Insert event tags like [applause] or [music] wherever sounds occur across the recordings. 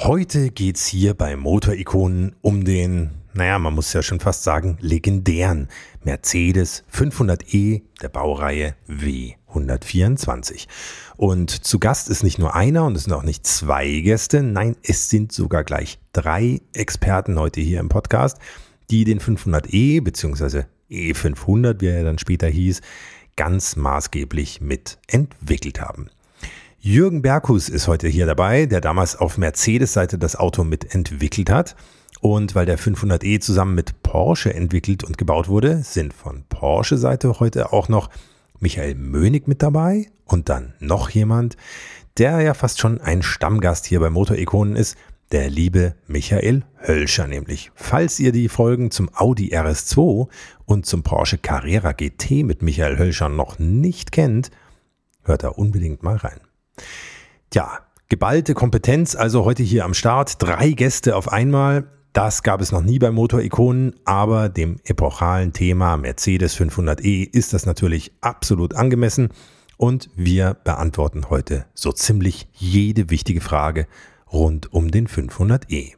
Heute geht's hier bei Motorikonen um den, naja, man muss ja schon fast sagen, legendären Mercedes 500e der Baureihe W124. Und zu Gast ist nicht nur einer und es sind auch nicht zwei Gäste, nein, es sind sogar gleich drei Experten heute hier im Podcast, die den 500e bzw. E500, wie er dann später hieß, ganz maßgeblich mitentwickelt haben. Jürgen Berghus ist heute hier dabei, der damals auf Mercedes-Seite das Auto mitentwickelt hat. Und weil der 500e zusammen mit Porsche entwickelt und gebaut wurde, sind von Porsche-Seite heute auch noch Michael Mönig mit dabei und dann noch jemand, der ja fast schon ein Stammgast hier bei Motorikonen ist, der liebe Michael Hölscher nämlich. Falls ihr die Folgen zum Audi RS2 und zum Porsche Carrera GT mit Michael Hölscher noch nicht kennt, hört da unbedingt mal rein. Tja, geballte Kompetenz also heute hier am Start. Drei Gäste auf einmal. Das gab es noch nie bei Motorikonen, aber dem epochalen Thema Mercedes 500e ist das natürlich absolut angemessen und wir beantworten heute so ziemlich jede wichtige Frage rund um den 500e.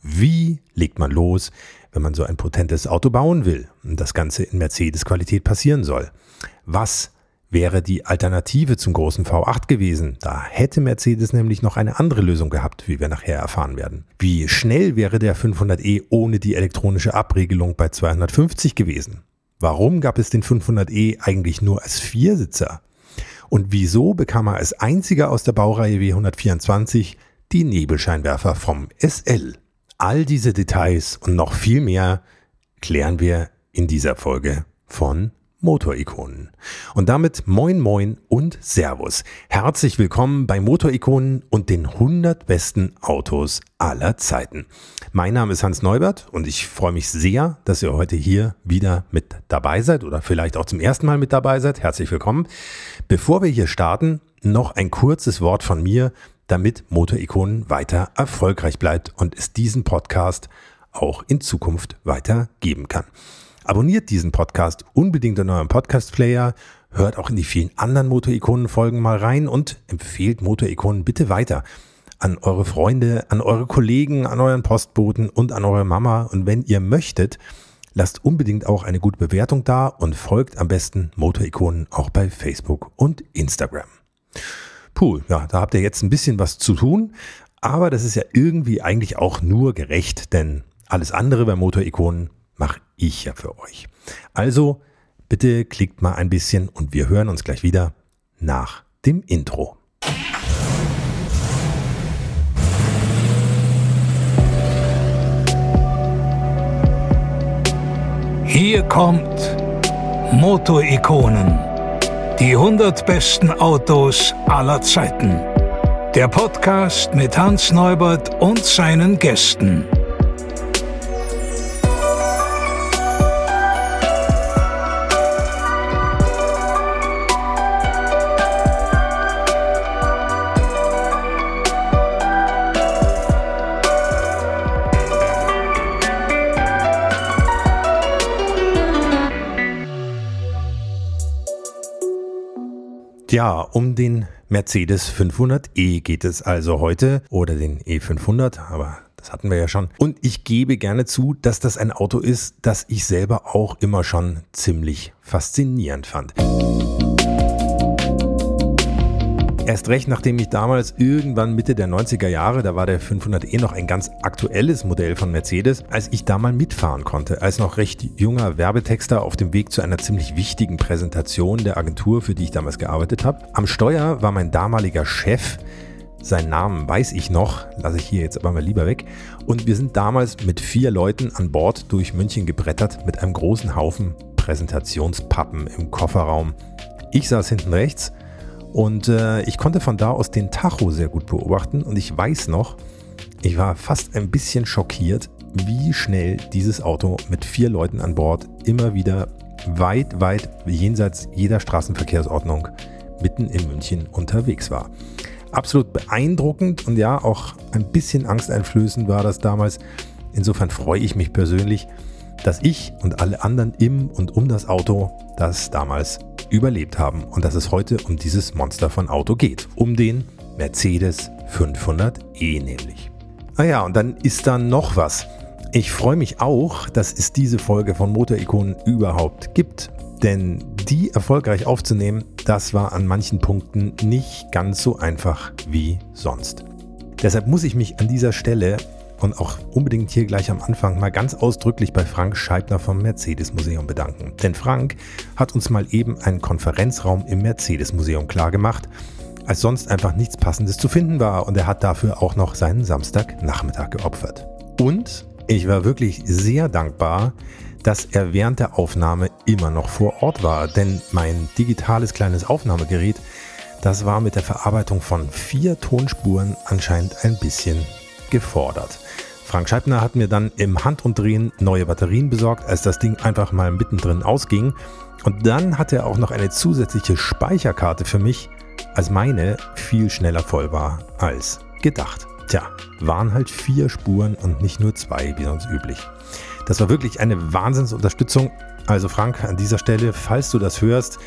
Wie legt man los, wenn man so ein potentes Auto bauen will und das Ganze in Mercedes-Qualität passieren soll? Was wäre die Alternative zum großen V8 gewesen. Da hätte Mercedes nämlich noch eine andere Lösung gehabt, wie wir nachher erfahren werden. Wie schnell wäre der 500e ohne die elektronische Abregelung bei 250 gewesen? Warum gab es den 500e eigentlich nur als Viersitzer? Und wieso bekam er als einziger aus der Baureihe W124 die Nebelscheinwerfer vom SL? All diese Details und noch viel mehr klären wir in dieser Folge von Motorikonen. Und damit moin moin und Servus. Herzlich willkommen bei Motorikonen und den 100 besten Autos aller Zeiten. Mein Name ist Hans Neubert und ich freue mich sehr, dass ihr heute hier wieder mit dabei seid oder vielleicht auch zum ersten Mal mit dabei seid. Herzlich willkommen. Bevor wir hier starten, noch ein kurzes Wort von mir, damit Motorikonen weiter erfolgreich bleibt und es diesen Podcast auch in Zukunft weiter geben kann. Abonniert diesen Podcast unbedingt in eurem Podcast-Player, hört auch in die vielen anderen Motorikonen-Folgen mal rein und empfehlt Motorikonen bitte weiter an eure Freunde, an eure Kollegen, an euren Postboten und an eure Mama. Und wenn ihr möchtet, lasst unbedingt auch eine gute Bewertung da und folgt am besten Motorikonen auch bei Facebook und Instagram. Puh, ja, da habt ihr jetzt ein bisschen was zu tun, aber das ist ja irgendwie eigentlich auch nur gerecht, denn alles andere bei Motorikonen mache ich ja für euch. Also bitte klickt mal ein bisschen und wir hören uns gleich wieder nach dem Intro. Hier kommt Motorikonen. Die 100 besten Autos aller Zeiten. Der Podcast mit Hans Neubert und seinen Gästen. Ja, um den Mercedes 500e geht es also heute oder den E500, aber das hatten wir ja schon. Und ich gebe gerne zu, dass das ein Auto ist, das ich selber auch immer schon ziemlich faszinierend fand. Erst recht, nachdem ich damals irgendwann Mitte der 90er Jahre, da war der 500e noch ein ganz aktuelles Modell von Mercedes, als ich da mal mitfahren konnte, als noch recht junger Werbetexter auf dem Weg zu einer ziemlich wichtigen Präsentation der Agentur, für die ich damals gearbeitet habe. Am Steuer war mein damaliger Chef, seinen Namen weiß ich noch, lasse ich hier jetzt aber mal lieber weg. Und wir sind damals mit vier Leuten an Bord durch München gebrettert mit einem großen Haufen Präsentationspappen im Kofferraum. Ich saß hinten rechts und äh, ich konnte von da aus den Tacho sehr gut beobachten und ich weiß noch, ich war fast ein bisschen schockiert, wie schnell dieses Auto mit vier Leuten an Bord immer wieder weit, weit jenseits jeder Straßenverkehrsordnung mitten in München unterwegs war. Absolut beeindruckend und ja, auch ein bisschen angsteinflößend war das damals. Insofern freue ich mich persönlich, dass ich und alle anderen im und um das Auto das damals überlebt haben und dass es heute um dieses Monster von Auto geht, um den Mercedes 500e nämlich. Ah ja, und dann ist da noch was. Ich freue mich auch, dass es diese Folge von Motorikonen überhaupt gibt. Denn die erfolgreich aufzunehmen, das war an manchen Punkten nicht ganz so einfach wie sonst. Deshalb muss ich mich an dieser Stelle und auch unbedingt hier gleich am Anfang mal ganz ausdrücklich bei Frank Scheibner vom Mercedes Museum bedanken. Denn Frank hat uns mal eben einen Konferenzraum im Mercedes Museum klargemacht, als sonst einfach nichts Passendes zu finden war und er hat dafür auch noch seinen Samstagnachmittag geopfert. Und ich war wirklich sehr dankbar, dass er während der Aufnahme immer noch vor Ort war, denn mein digitales kleines Aufnahmegerät, das war mit der Verarbeitung von vier Tonspuren anscheinend ein bisschen gefordert. Frank Scheibner hat mir dann im Handumdrehen neue Batterien besorgt, als das Ding einfach mal mittendrin ausging. Und dann hat er auch noch eine zusätzliche Speicherkarte für mich, als meine viel schneller voll war als gedacht. Tja, waren halt vier Spuren und nicht nur zwei, wie sonst üblich. Das war wirklich eine Wahnsinnsunterstützung. Also Frank, an dieser Stelle, falls du das hörst,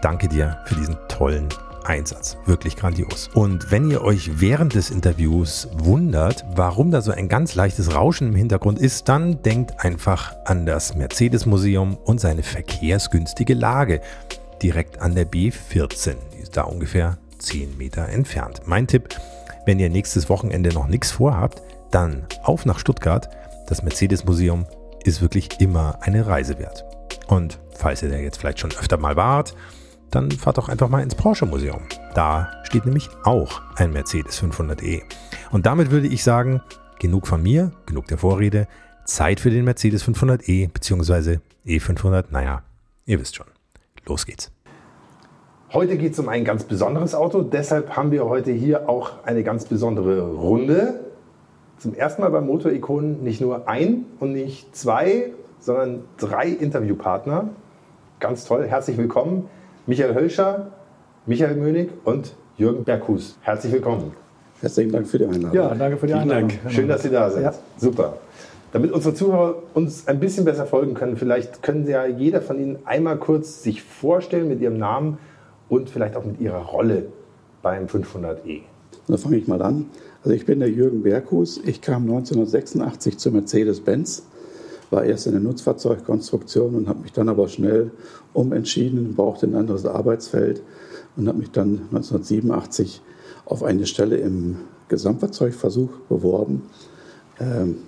danke dir für diesen tollen Einsatz. Wirklich grandios. Und wenn ihr euch während des Interviews wundert, warum da so ein ganz leichtes Rauschen im Hintergrund ist, dann denkt einfach an das Mercedes-Museum und seine verkehrsgünstige Lage. Direkt an der B14. Die ist da ungefähr 10 Meter entfernt. Mein Tipp, wenn ihr nächstes Wochenende noch nichts vorhabt, dann auf nach Stuttgart. Das Mercedes-Museum ist wirklich immer eine Reise wert. Und falls ihr da jetzt vielleicht schon öfter mal wart, dann fahrt doch einfach mal ins Porsche Museum. Da steht nämlich auch ein Mercedes 500e. Und damit würde ich sagen, genug von mir, genug der Vorrede, Zeit für den Mercedes 500e bzw. E500, naja, ihr wisst schon. Los geht's. Heute geht es um ein ganz besonderes Auto, deshalb haben wir heute hier auch eine ganz besondere Runde. Zum ersten Mal beim Motorikonen nicht nur ein und nicht zwei, sondern drei Interviewpartner. Ganz toll, herzlich willkommen. Michael Hölscher, Michael Mönig und Jürgen Berghus. Herzlich willkommen. Herzlichen Dank für die Einladung. Ja, danke für die Vielen Einladung. Dank. Schön, dass Sie da sind. Ja. Super. Damit unsere Zuhörer uns ein bisschen besser folgen können, vielleicht können Sie ja jeder von Ihnen einmal kurz sich vorstellen mit Ihrem Namen und vielleicht auch mit Ihrer Rolle beim 500e. Da fange ich mal an. Also ich bin der Jürgen Berghus. Ich kam 1986 zu Mercedes-Benz war erst in der Nutzfahrzeugkonstruktion und habe mich dann aber schnell umentschieden, brauchte ein anderes Arbeitsfeld und habe mich dann 1987 auf eine Stelle im Gesamtfahrzeugversuch beworben. Ähm,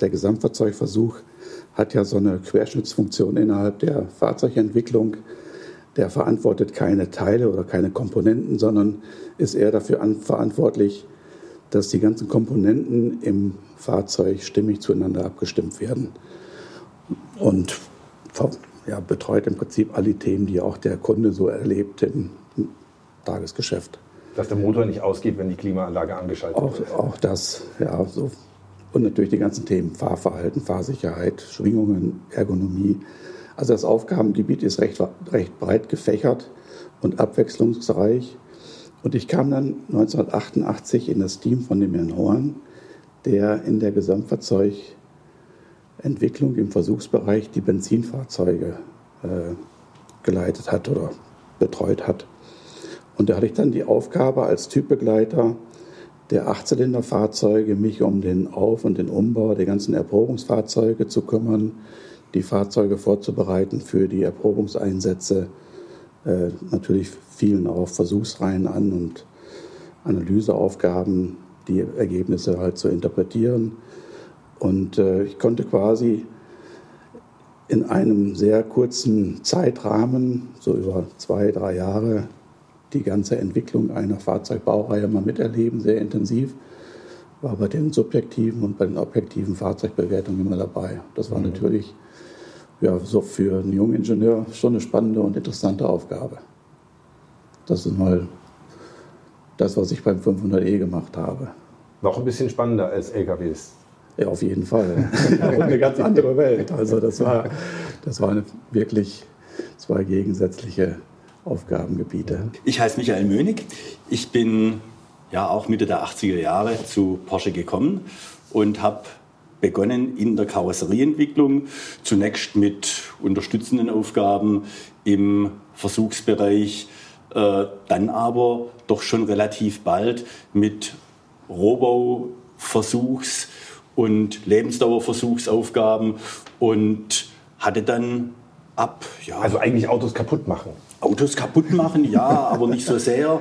der Gesamtfahrzeugversuch hat ja so eine Querschnittsfunktion innerhalb der Fahrzeugentwicklung. Der verantwortet keine Teile oder keine Komponenten, sondern ist eher dafür verantwortlich, dass die ganzen Komponenten im Fahrzeug stimmig zueinander abgestimmt werden und ja, betreut im Prinzip alle Themen, die auch der Kunde so erlebt im Tagesgeschäft. Dass der Motor nicht ausgeht, wenn die Klimaanlage angeschaltet auch, wird. Auch das, ja, so. Und natürlich die ganzen Themen Fahrverhalten, Fahrsicherheit, Schwingungen, Ergonomie. Also das Aufgabengebiet ist recht, recht breit gefächert und abwechslungsreich. Und ich kam dann 1988 in das Team von dem Herrn Horn, der in der Gesamtfahrzeug Entwicklung im Versuchsbereich die Benzinfahrzeuge äh, geleitet hat oder betreut hat. Und da hatte ich dann die Aufgabe als Typbegleiter der Achtzylinderfahrzeuge, mich um den Auf- und den Umbau der ganzen Erprobungsfahrzeuge zu kümmern, die Fahrzeuge vorzubereiten für die Erprobungseinsätze. Äh, natürlich fielen auch Versuchsreihen an und Analyseaufgaben, die Ergebnisse halt zu interpretieren und äh, ich konnte quasi in einem sehr kurzen Zeitrahmen, so über zwei, drei Jahre, die ganze Entwicklung einer Fahrzeugbaureihe mal miterleben, sehr intensiv. War bei den subjektiven und bei den objektiven Fahrzeugbewertungen immer dabei. Das war mhm. natürlich ja, so für einen jungen Ingenieur schon eine spannende und interessante Aufgabe. Das ist mal das, was ich beim 500e gemacht habe. Noch ein bisschen spannender als LKWs. Ja, auf jeden Fall. eine ganz andere Welt. Also das war, das waren wirklich zwei gegensätzliche Aufgabengebiete. Ich heiße Michael Mönig. Ich bin ja auch Mitte der 80er Jahre zu Porsche gekommen und habe begonnen in der Karosserieentwicklung, zunächst mit unterstützenden Aufgaben im Versuchsbereich, äh, dann aber doch schon relativ bald mit Rohbau Versuchs- und Lebensdauerversuchsaufgaben und hatte dann ab. Ja, also eigentlich Autos kaputt machen. Autos kaputt machen, ja, [laughs] aber nicht so sehr.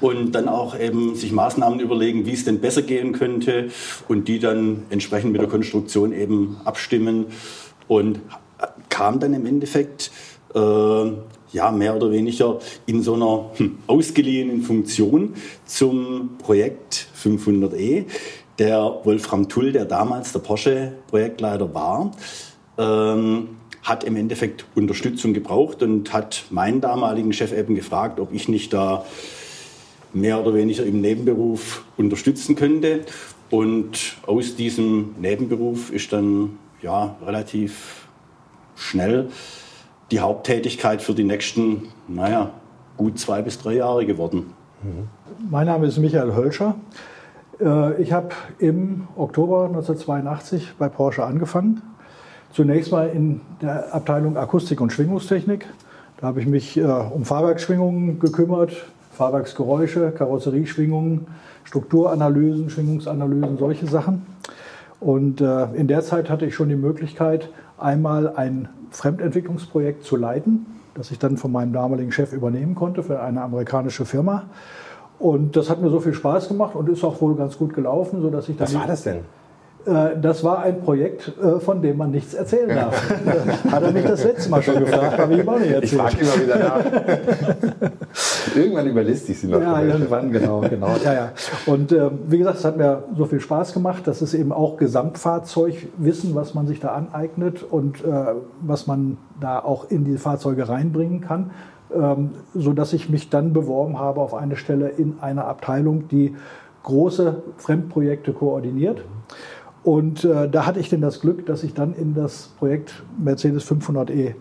Und dann auch eben sich Maßnahmen überlegen, wie es denn besser gehen könnte und die dann entsprechend mit der Konstruktion eben abstimmen. Und kam dann im Endeffekt äh, ja mehr oder weniger in so einer hm, ausgeliehenen Funktion zum Projekt 500e. Der Wolfram Tull, der damals der Porsche-Projektleiter war, ähm, hat im Endeffekt Unterstützung gebraucht und hat meinen damaligen Chef eben gefragt, ob ich nicht da mehr oder weniger im Nebenberuf unterstützen könnte. Und aus diesem Nebenberuf ist dann ja relativ schnell die Haupttätigkeit für die nächsten, naja, gut zwei bis drei Jahre geworden. Mein Name ist Michael Hölscher. Äh, ich habe im Oktober 1982 bei Porsche angefangen Zunächst mal in der Abteilung Akustik und Schwingungstechnik. Da habe ich mich äh, um Fahrwerksschwingungen gekümmert, Fahrwerksgeräusche, Karosserieschwingungen, Strukturanalysen, Schwingungsanalysen, solche Sachen. Und äh, in der Zeit hatte ich schon die Möglichkeit, einmal ein Fremdentwicklungsprojekt zu leiten, das ich dann von meinem damaligen Chef übernehmen konnte für eine amerikanische Firma. Und das hat mir so viel Spaß gemacht und ist auch wohl ganz gut gelaufen, sodass ich dann. Was war das denn? Äh, das war ein Projekt, äh, von dem man nichts erzählen [laughs] darf. Hat er mich das letzte Mal schon gefragt, habe ich ihm auch nicht erzählt. Ich frage immer wieder nach. [laughs] irgendwann überlässt ich sie noch. Ja, irgendwann, genau, genau. Ja, ja. Und äh, wie gesagt, es hat mir so viel Spaß gemacht. Das ist eben auch Gesamtfahrzeugwissen, was man sich da aneignet und äh, was man da auch in die Fahrzeuge reinbringen kann. Ähm, so dass ich mich dann beworben habe auf eine Stelle in einer Abteilung, die große Fremdprojekte koordiniert. Und äh, da hatte ich denn das Glück, dass ich dann in das Projekt Mercedes 500e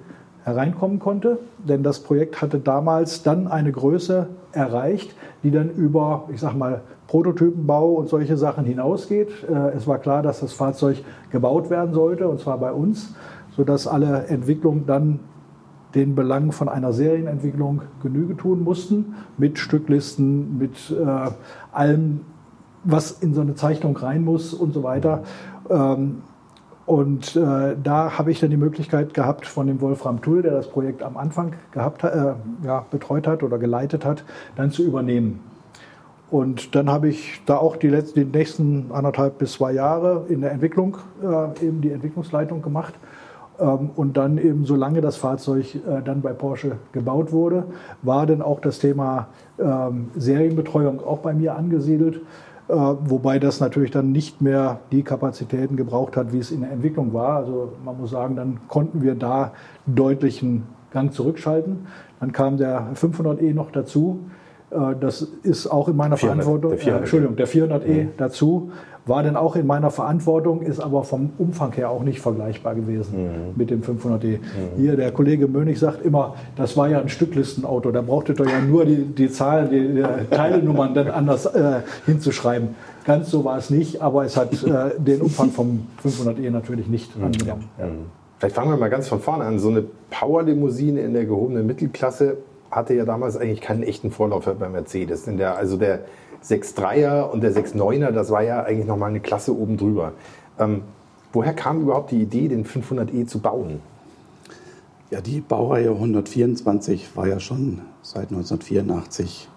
hereinkommen konnte. Denn das Projekt hatte damals dann eine Größe erreicht, die dann über, ich sag mal, Prototypenbau und solche Sachen hinausgeht. Äh, es war klar, dass das Fahrzeug gebaut werden sollte, und zwar bei uns, sodass alle Entwicklungen dann den Belangen von einer Serienentwicklung Genüge tun mussten, mit Stücklisten, mit äh, allem was in so eine Zeichnung rein muss und so weiter. Ähm, und äh, da habe ich dann die Möglichkeit gehabt, von dem Wolfram Tull, der das Projekt am Anfang gehabt, äh, ja, betreut hat oder geleitet hat, dann zu übernehmen. Und dann habe ich da auch die, letzten, die nächsten anderthalb bis zwei Jahre in der Entwicklung äh, eben die Entwicklungsleitung gemacht. Ähm, und dann eben, solange das Fahrzeug äh, dann bei Porsche gebaut wurde, war dann auch das Thema ähm, Serienbetreuung auch bei mir angesiedelt. Äh, wobei das natürlich dann nicht mehr die Kapazitäten gebraucht hat, wie es in der Entwicklung war. Also man muss sagen, dann konnten wir da deutlichen Gang zurückschalten. Dann kam der 500e noch dazu. Äh, das ist auch in meiner 400, Verantwortung. Der 400, äh, Entschuldigung, der 400e mhm. dazu war dann auch in meiner Verantwortung, ist aber vom Umfang her auch nicht vergleichbar gewesen mhm. mit dem 500D. Mhm. Hier, der Kollege Mönig sagt immer, das war ja ein Stücklistenauto, da brauchtet ihr ja nur die, die Zahlen, die, die Teilenummern dann anders äh, hinzuschreiben. Ganz so war es nicht, aber es hat äh, den Umfang vom 500e natürlich nicht mhm. angenommen. Ja. Vielleicht fangen wir mal ganz von vorne an. So eine Power-Limousine in der gehobenen Mittelklasse hatte ja damals eigentlich keinen echten Vorläufer bei Mercedes. In der, also der 6.3er und der 6.9er, das war ja eigentlich nochmal eine Klasse oben drüber. Ähm, woher kam überhaupt die Idee, den 500e zu bauen? Ja, die Baureihe 124 war ja schon seit 1984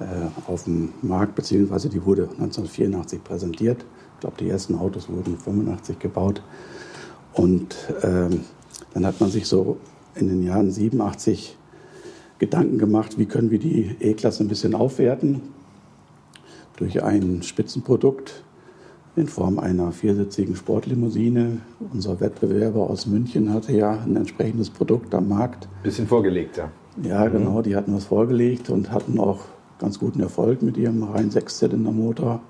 äh, auf dem Markt, beziehungsweise die wurde 1984 präsentiert. Ich glaube, die ersten Autos wurden 85 gebaut. Und ähm, dann hat man sich so in den Jahren 87 Gedanken gemacht, wie können wir die E-Klasse ein bisschen aufwerten durch ein Spitzenprodukt in Form einer viersitzigen Sportlimousine. Unser Wettbewerber aus München hatte ja ein entsprechendes Produkt am Markt. Bisschen vorgelegt, ja. Ja, mhm. genau, die hatten was vorgelegt und hatten auch ganz guten Erfolg mit ihrem rein Sechszylindermotor.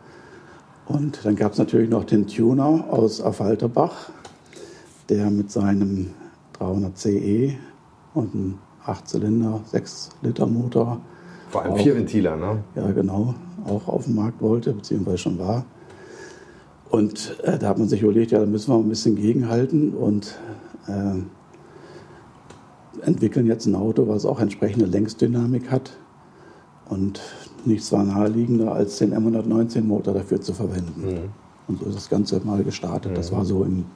Und dann gab es natürlich noch den Tuner aus Affalterbach, der mit seinem 300 CE und einem 8-Zylinder, 6-Liter-Motor. Vor allem Vierventiler, ne? Ja, genau auch auf dem Markt wollte, beziehungsweise schon war. Und äh, da hat man sich überlegt, ja, da müssen wir ein bisschen gegenhalten und äh, entwickeln jetzt ein Auto, was auch entsprechende Längsdynamik hat. Und nichts war naheliegender, als den M119-Motor dafür zu verwenden. Mhm. Und so ist das Ganze mal gestartet. Mhm. Das war so im,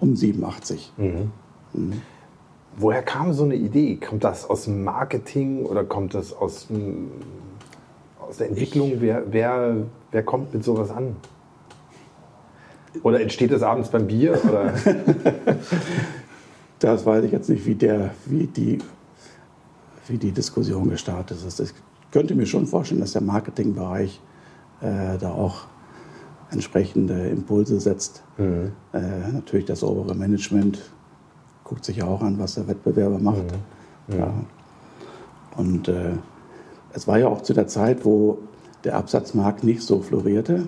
um 87. Mhm. Woher kam so eine Idee? Kommt das aus dem Marketing oder kommt das aus, aus der Entwicklung? Wer, wer, wer kommt mit sowas an? Oder entsteht das abends beim Bier? Oder? [laughs] das weiß ich jetzt nicht, wie, der, wie, die, wie die Diskussion gestartet ist. Ich könnte mir schon vorstellen, dass der Marketingbereich äh, da auch entsprechende Impulse setzt. Mhm. Äh, natürlich das obere Management guckt sich ja auch an, was der Wettbewerber macht. Mhm. Ja. Und äh, es war ja auch zu der Zeit, wo der Absatzmarkt nicht so florierte.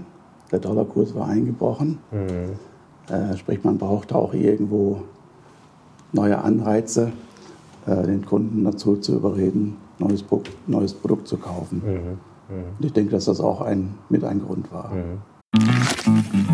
Der Dollarkurs war eingebrochen. Mhm. Äh, sprich, man brauchte auch irgendwo neue Anreize, äh, den Kunden dazu zu überreden, neues, Pro neues Produkt zu kaufen. Mhm. Mhm. Und ich denke, dass das auch ein, mit ein Grund war. Mhm.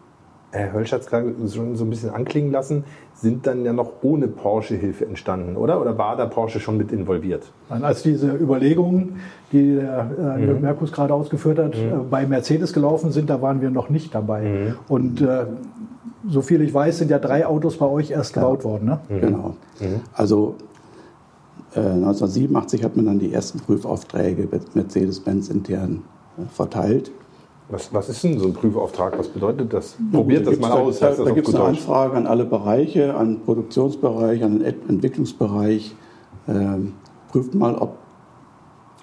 Herr Hölsch hat es gerade schon so ein bisschen anklingen lassen, sind dann ja noch ohne Porsche-Hilfe entstanden, oder? Oder war da Porsche schon mit involviert? Nein, als diese Überlegungen, die der äh, mhm. Merkus gerade ausgeführt hat, mhm. äh, bei Mercedes gelaufen sind, da waren wir noch nicht dabei. Mhm. Und äh, so viel ich weiß, sind ja drei Autos bei euch erst ja. gebaut worden. Ne? Mhm. Genau. Mhm. Also 1987 äh, hat man dann die ersten Prüfaufträge mit Mercedes-Benz intern äh, verteilt. Was, was ist denn so ein Prüfauftrag? Was bedeutet das? Probiert da das mal aus. Da, da, da gibt es eine Anfrage an alle Bereiche, an den Produktionsbereich, an den Entwicklungsbereich. Ähm, prüft mal, ob,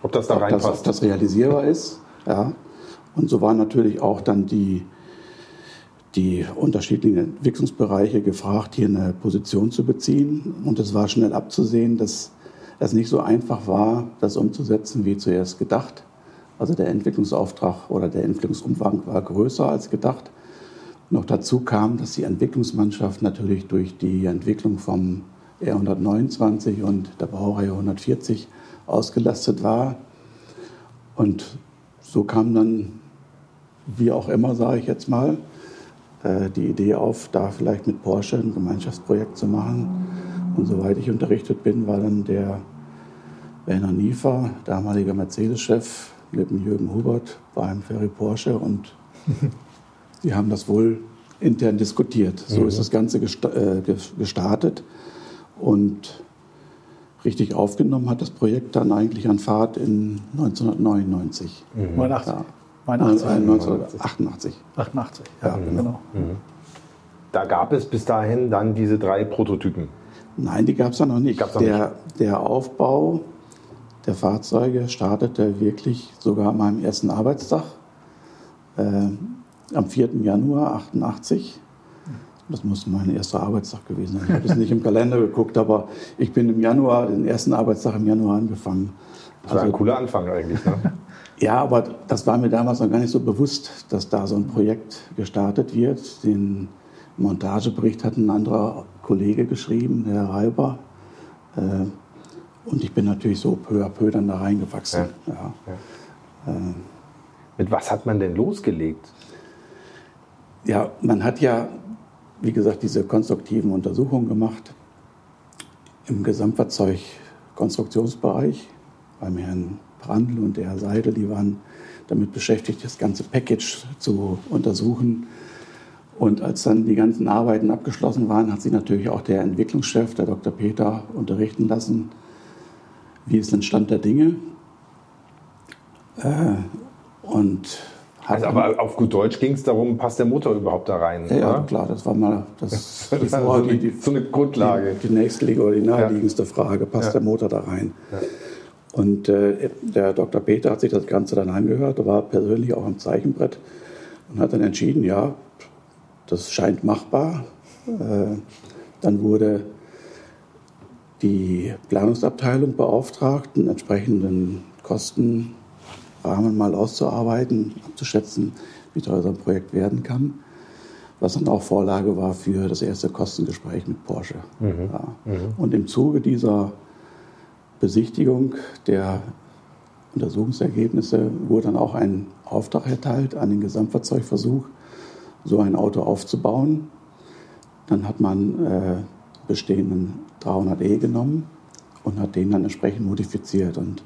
ob das da ob reinpasst. Das, ob das realisierbar ist. Ja. Und so waren natürlich auch dann die, die unterschiedlichen Entwicklungsbereiche gefragt, hier eine Position zu beziehen. Und es war schnell abzusehen, dass es nicht so einfach war, das umzusetzen, wie zuerst gedacht. Also der Entwicklungsauftrag oder der Entwicklungsumfang war größer als gedacht. Noch dazu kam, dass die Entwicklungsmannschaft natürlich durch die Entwicklung vom R129 und der Baureihe 140 ausgelastet war. Und so kam dann, wie auch immer, sage ich jetzt mal, äh, die Idee auf, da vielleicht mit Porsche ein Gemeinschaftsprojekt zu machen. Und soweit ich unterrichtet bin, war dann der Werner Niefer, damaliger Mercedes-Chef, neben Jürgen Hubert beim Ferry Porsche und [laughs] die haben das wohl intern diskutiert. So mhm. ist das Ganze äh, gestartet und richtig aufgenommen hat das Projekt dann eigentlich an Fahrt in 1999. Mhm. 89. Ja. 1988. 88, ja, mhm. genau. Mhm. Da gab es bis dahin dann diese drei Prototypen. Nein, die gab es ja noch nicht. Noch der, nicht. der Aufbau der Fahrzeuge startete wirklich sogar an meinem ersten Arbeitstag äh, am 4. Januar 88. Das muss mein erster Arbeitstag gewesen sein. Ich habe es nicht im Kalender geguckt, aber ich bin im Januar, den ersten Arbeitstag im Januar angefangen. Das war also, ein cooler Anfang eigentlich. Ne? [laughs] ja, aber das war mir damals noch gar nicht so bewusst, dass da so ein Projekt gestartet wird. Den Montagebericht hat ein anderer Kollege geschrieben, der Herr Reiber. Äh, und ich bin natürlich so peu à peu dann da reingewachsen. Ja. Ja. Ja. Äh, Mit was hat man denn losgelegt? Ja, man hat ja, wie gesagt, diese konstruktiven Untersuchungen gemacht im Gesamtfahrzeugkonstruktionsbereich beim Herrn Brandl und der Herr Seidel. Die waren damit beschäftigt, das ganze Package zu untersuchen. Und als dann die ganzen Arbeiten abgeschlossen waren, hat sich natürlich auch der Entwicklungschef, der Dr. Peter, unterrichten lassen wie ist denn Stand der Dinge? Äh, und also aber auf gut Deutsch ging es darum, passt der Motor überhaupt da rein? Ja, ja klar, das war mal das, [laughs] das war so, die, die, so, eine Grundlage. Die, die nächste oder die naheliegendste ja. Frage, passt ja. der Motor da rein? Ja. Und äh, der Dr. Peter hat sich das Ganze dann angehört, war persönlich auch am Zeichenbrett und hat dann entschieden, ja, das scheint machbar. Äh, dann wurde die Planungsabteilung beauftragt, einen entsprechenden Kostenrahmen Rahmen mal auszuarbeiten, abzuschätzen, wie teuer so ein Projekt werden kann. Was dann auch Vorlage war für das erste Kostengespräch mit Porsche. Mhm. Ja. Und im Zuge dieser Besichtigung der Untersuchungsergebnisse wurde dann auch ein Auftrag erteilt an den Gesamtfahrzeugversuch, so ein Auto aufzubauen. Dann hat man äh, bestehenden 300e genommen und hat den dann entsprechend modifiziert. Und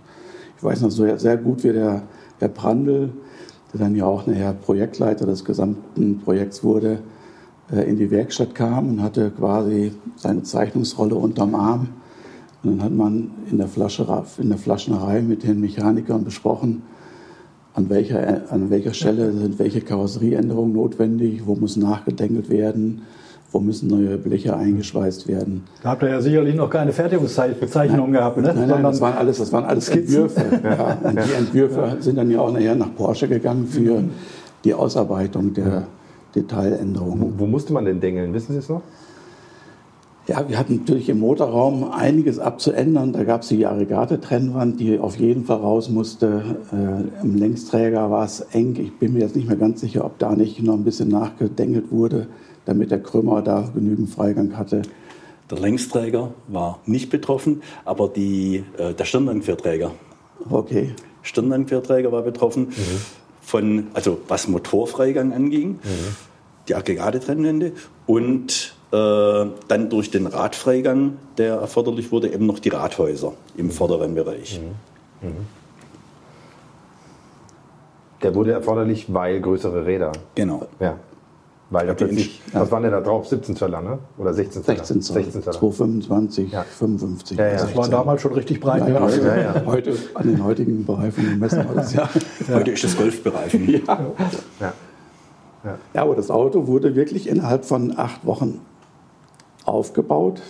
ich weiß noch sehr, sehr gut, wie der Herr Brandl, der dann ja auch nachher Projektleiter des gesamten Projekts wurde, äh, in die Werkstatt kam und hatte quasi seine Zeichnungsrolle unterm Arm. Und dann hat man in der, Flasche, in der Flaschenerei mit den Mechanikern besprochen, an welcher, an welcher Stelle sind welche Karosserieänderungen notwendig, wo muss nachgedenkelt werden, wo müssen neue Bleche eingeschweißt werden. Da habt ihr ja sicherlich noch keine Fertigungszeichnungen gehabt, ne? Nein, nein, das waren alles, das waren alles Entwürfe. [laughs] Ja, und die Entwürfe sind dann ja auch nachher nach Porsche gegangen für die Ausarbeitung der Detailänderungen. Wo musste man denn dengeln? Wissen Sie es noch? Ja, wir hatten natürlich im Motorraum einiges abzuändern. Da gab es die Aggregate-Trennwand, die auf jeden Fall raus musste. Äh, Im Längsträger war es eng. Ich bin mir jetzt nicht mehr ganz sicher, ob da nicht noch ein bisschen nachgedengelt wurde, damit der Krümmer da genügend Freigang hatte. Der Längsträger war nicht betroffen, aber die, äh, der Stirnlandquerträger. Okay. Stirnlandquerträger war betroffen. Von, also was Motorfreigang anging, die Aggregate-Trennwände und äh, dann durch den Radfreigang, der erforderlich wurde, eben noch die Radhäuser im vorderen Bereich. Der wurde erforderlich, weil größere Räder. Genau. Ja. Weil da plötzlich, was waren denn da drauf? 17 Zöller, ne? Oder 16 Zöller? 16 Zoll, 16 Zöller. 225, Ja. 55. Ja, ja. Das war damals schon richtig breit. Ja, ja, heute, Ja, ja. heute an den heutigen Bereifungen messen wir das ja. Heute ist das Golfbereich. [laughs] Ja. Ja, aber das Auto wurde wirklich innerhalb von acht Wochen aufgebaut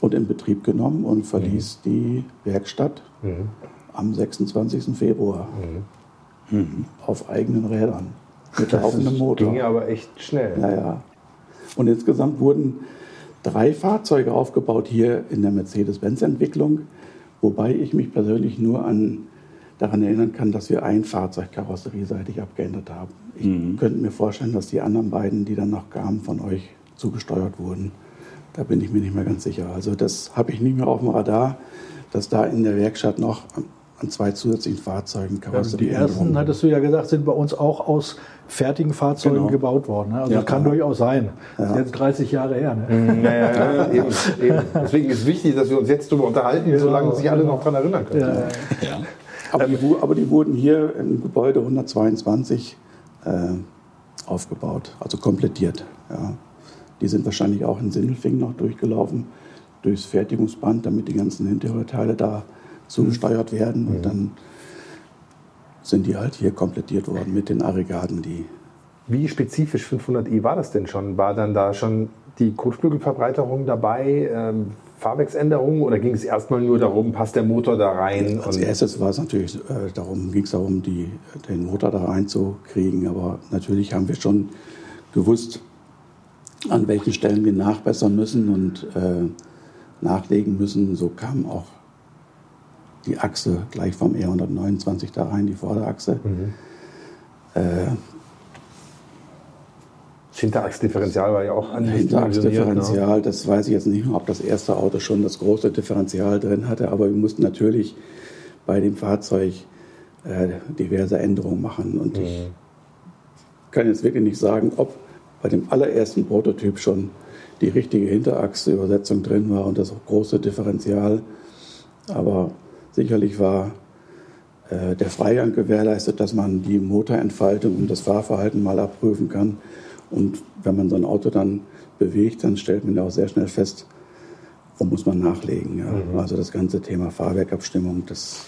und in Betrieb genommen und verließ die Werkstatt am 26. Februar Mhm. auf eigenen Rädern mit laufendem Motor. Ging ja aber echt schnell. Ja, ja. Und insgesamt wurden drei Fahrzeuge aufgebaut hier in der Mercedes-Benz-Entwicklung, wobei ich mich persönlich nur an, daran erinnern kann, dass wir ein Fahrzeug karosserieseitig abgeändert haben. Ich könnte mir vorstellen, dass die anderen beiden, die dann noch kamen, von euch zugesteuert wurden. Da bin ich mir nicht mehr ganz sicher. Also das habe ich nicht mehr auf dem Radar, dass da in der Werkstatt noch an- zwei zusätzlichen Fahrzeugen Also Karosserie die ersten, hattest du ja gesagt, sind bei uns auch aus fertigen Fahrzeugen Genau. gebaut worden. Ne? Also Ja, das kann klar. durchaus sein. Das ist jetzt 30 Jahre her. Ne? Ja, ja, ja, [laughs] eben, eben. Deswegen ist wichtig, dass wir uns jetzt darüber unterhalten, solange sich alle noch daran erinnern können. Ja, ja. Ja. Aber die, aber die wurden hier im Gebäude 122 äh, aufgebaut, also komplettiert. Ja. Die sind wahrscheinlich auch in Sindelfingen noch durchgelaufen, durchs Fertigungsband, damit die ganzen Hinterteile da zugesteuert werden. Und dann sind die halt hier komplettiert worden mit den Aggregaten, die Wie spezifisch 500i war das denn schon? War dann da schon die Kotflügelverbreiterung dabei, ähm, Fahrwerksänderungen oder ging es erstmal nur darum, passt der Motor da rein? Als erstes war es natürlich äh, darum, ging es darum, die, den Motor da reinzukriegen. Aber natürlich haben wir schon gewusst, an welchen Stellen wir nachbessern müssen und äh, nachlegen müssen. So kam auch die Achse gleich vom R129 da rein, die Vorderachse. Äh, das Hinterachsdifferential war ja auch Hinterachsdifferential, das weiß ich jetzt nicht mehr, ob das erste Auto schon das große Differential drin hatte, aber wir mussten natürlich bei dem Fahrzeug äh, diverse Änderungen machen. Und ich kann jetzt wirklich nicht sagen, ob bei dem allerersten Prototyp schon die richtige Hinterachse-Übersetzung drin war und das große Differential. Aber sicherlich war äh, der Freigang gewährleistet, dass man die Motorentfaltung und das Fahrverhalten mal abprüfen kann. Und wenn man so ein Auto dann bewegt, dann stellt man ja auch sehr schnell fest, wo muss man nachlegen. Ja? Also das ganze Thema Fahrwerkabstimmung, das,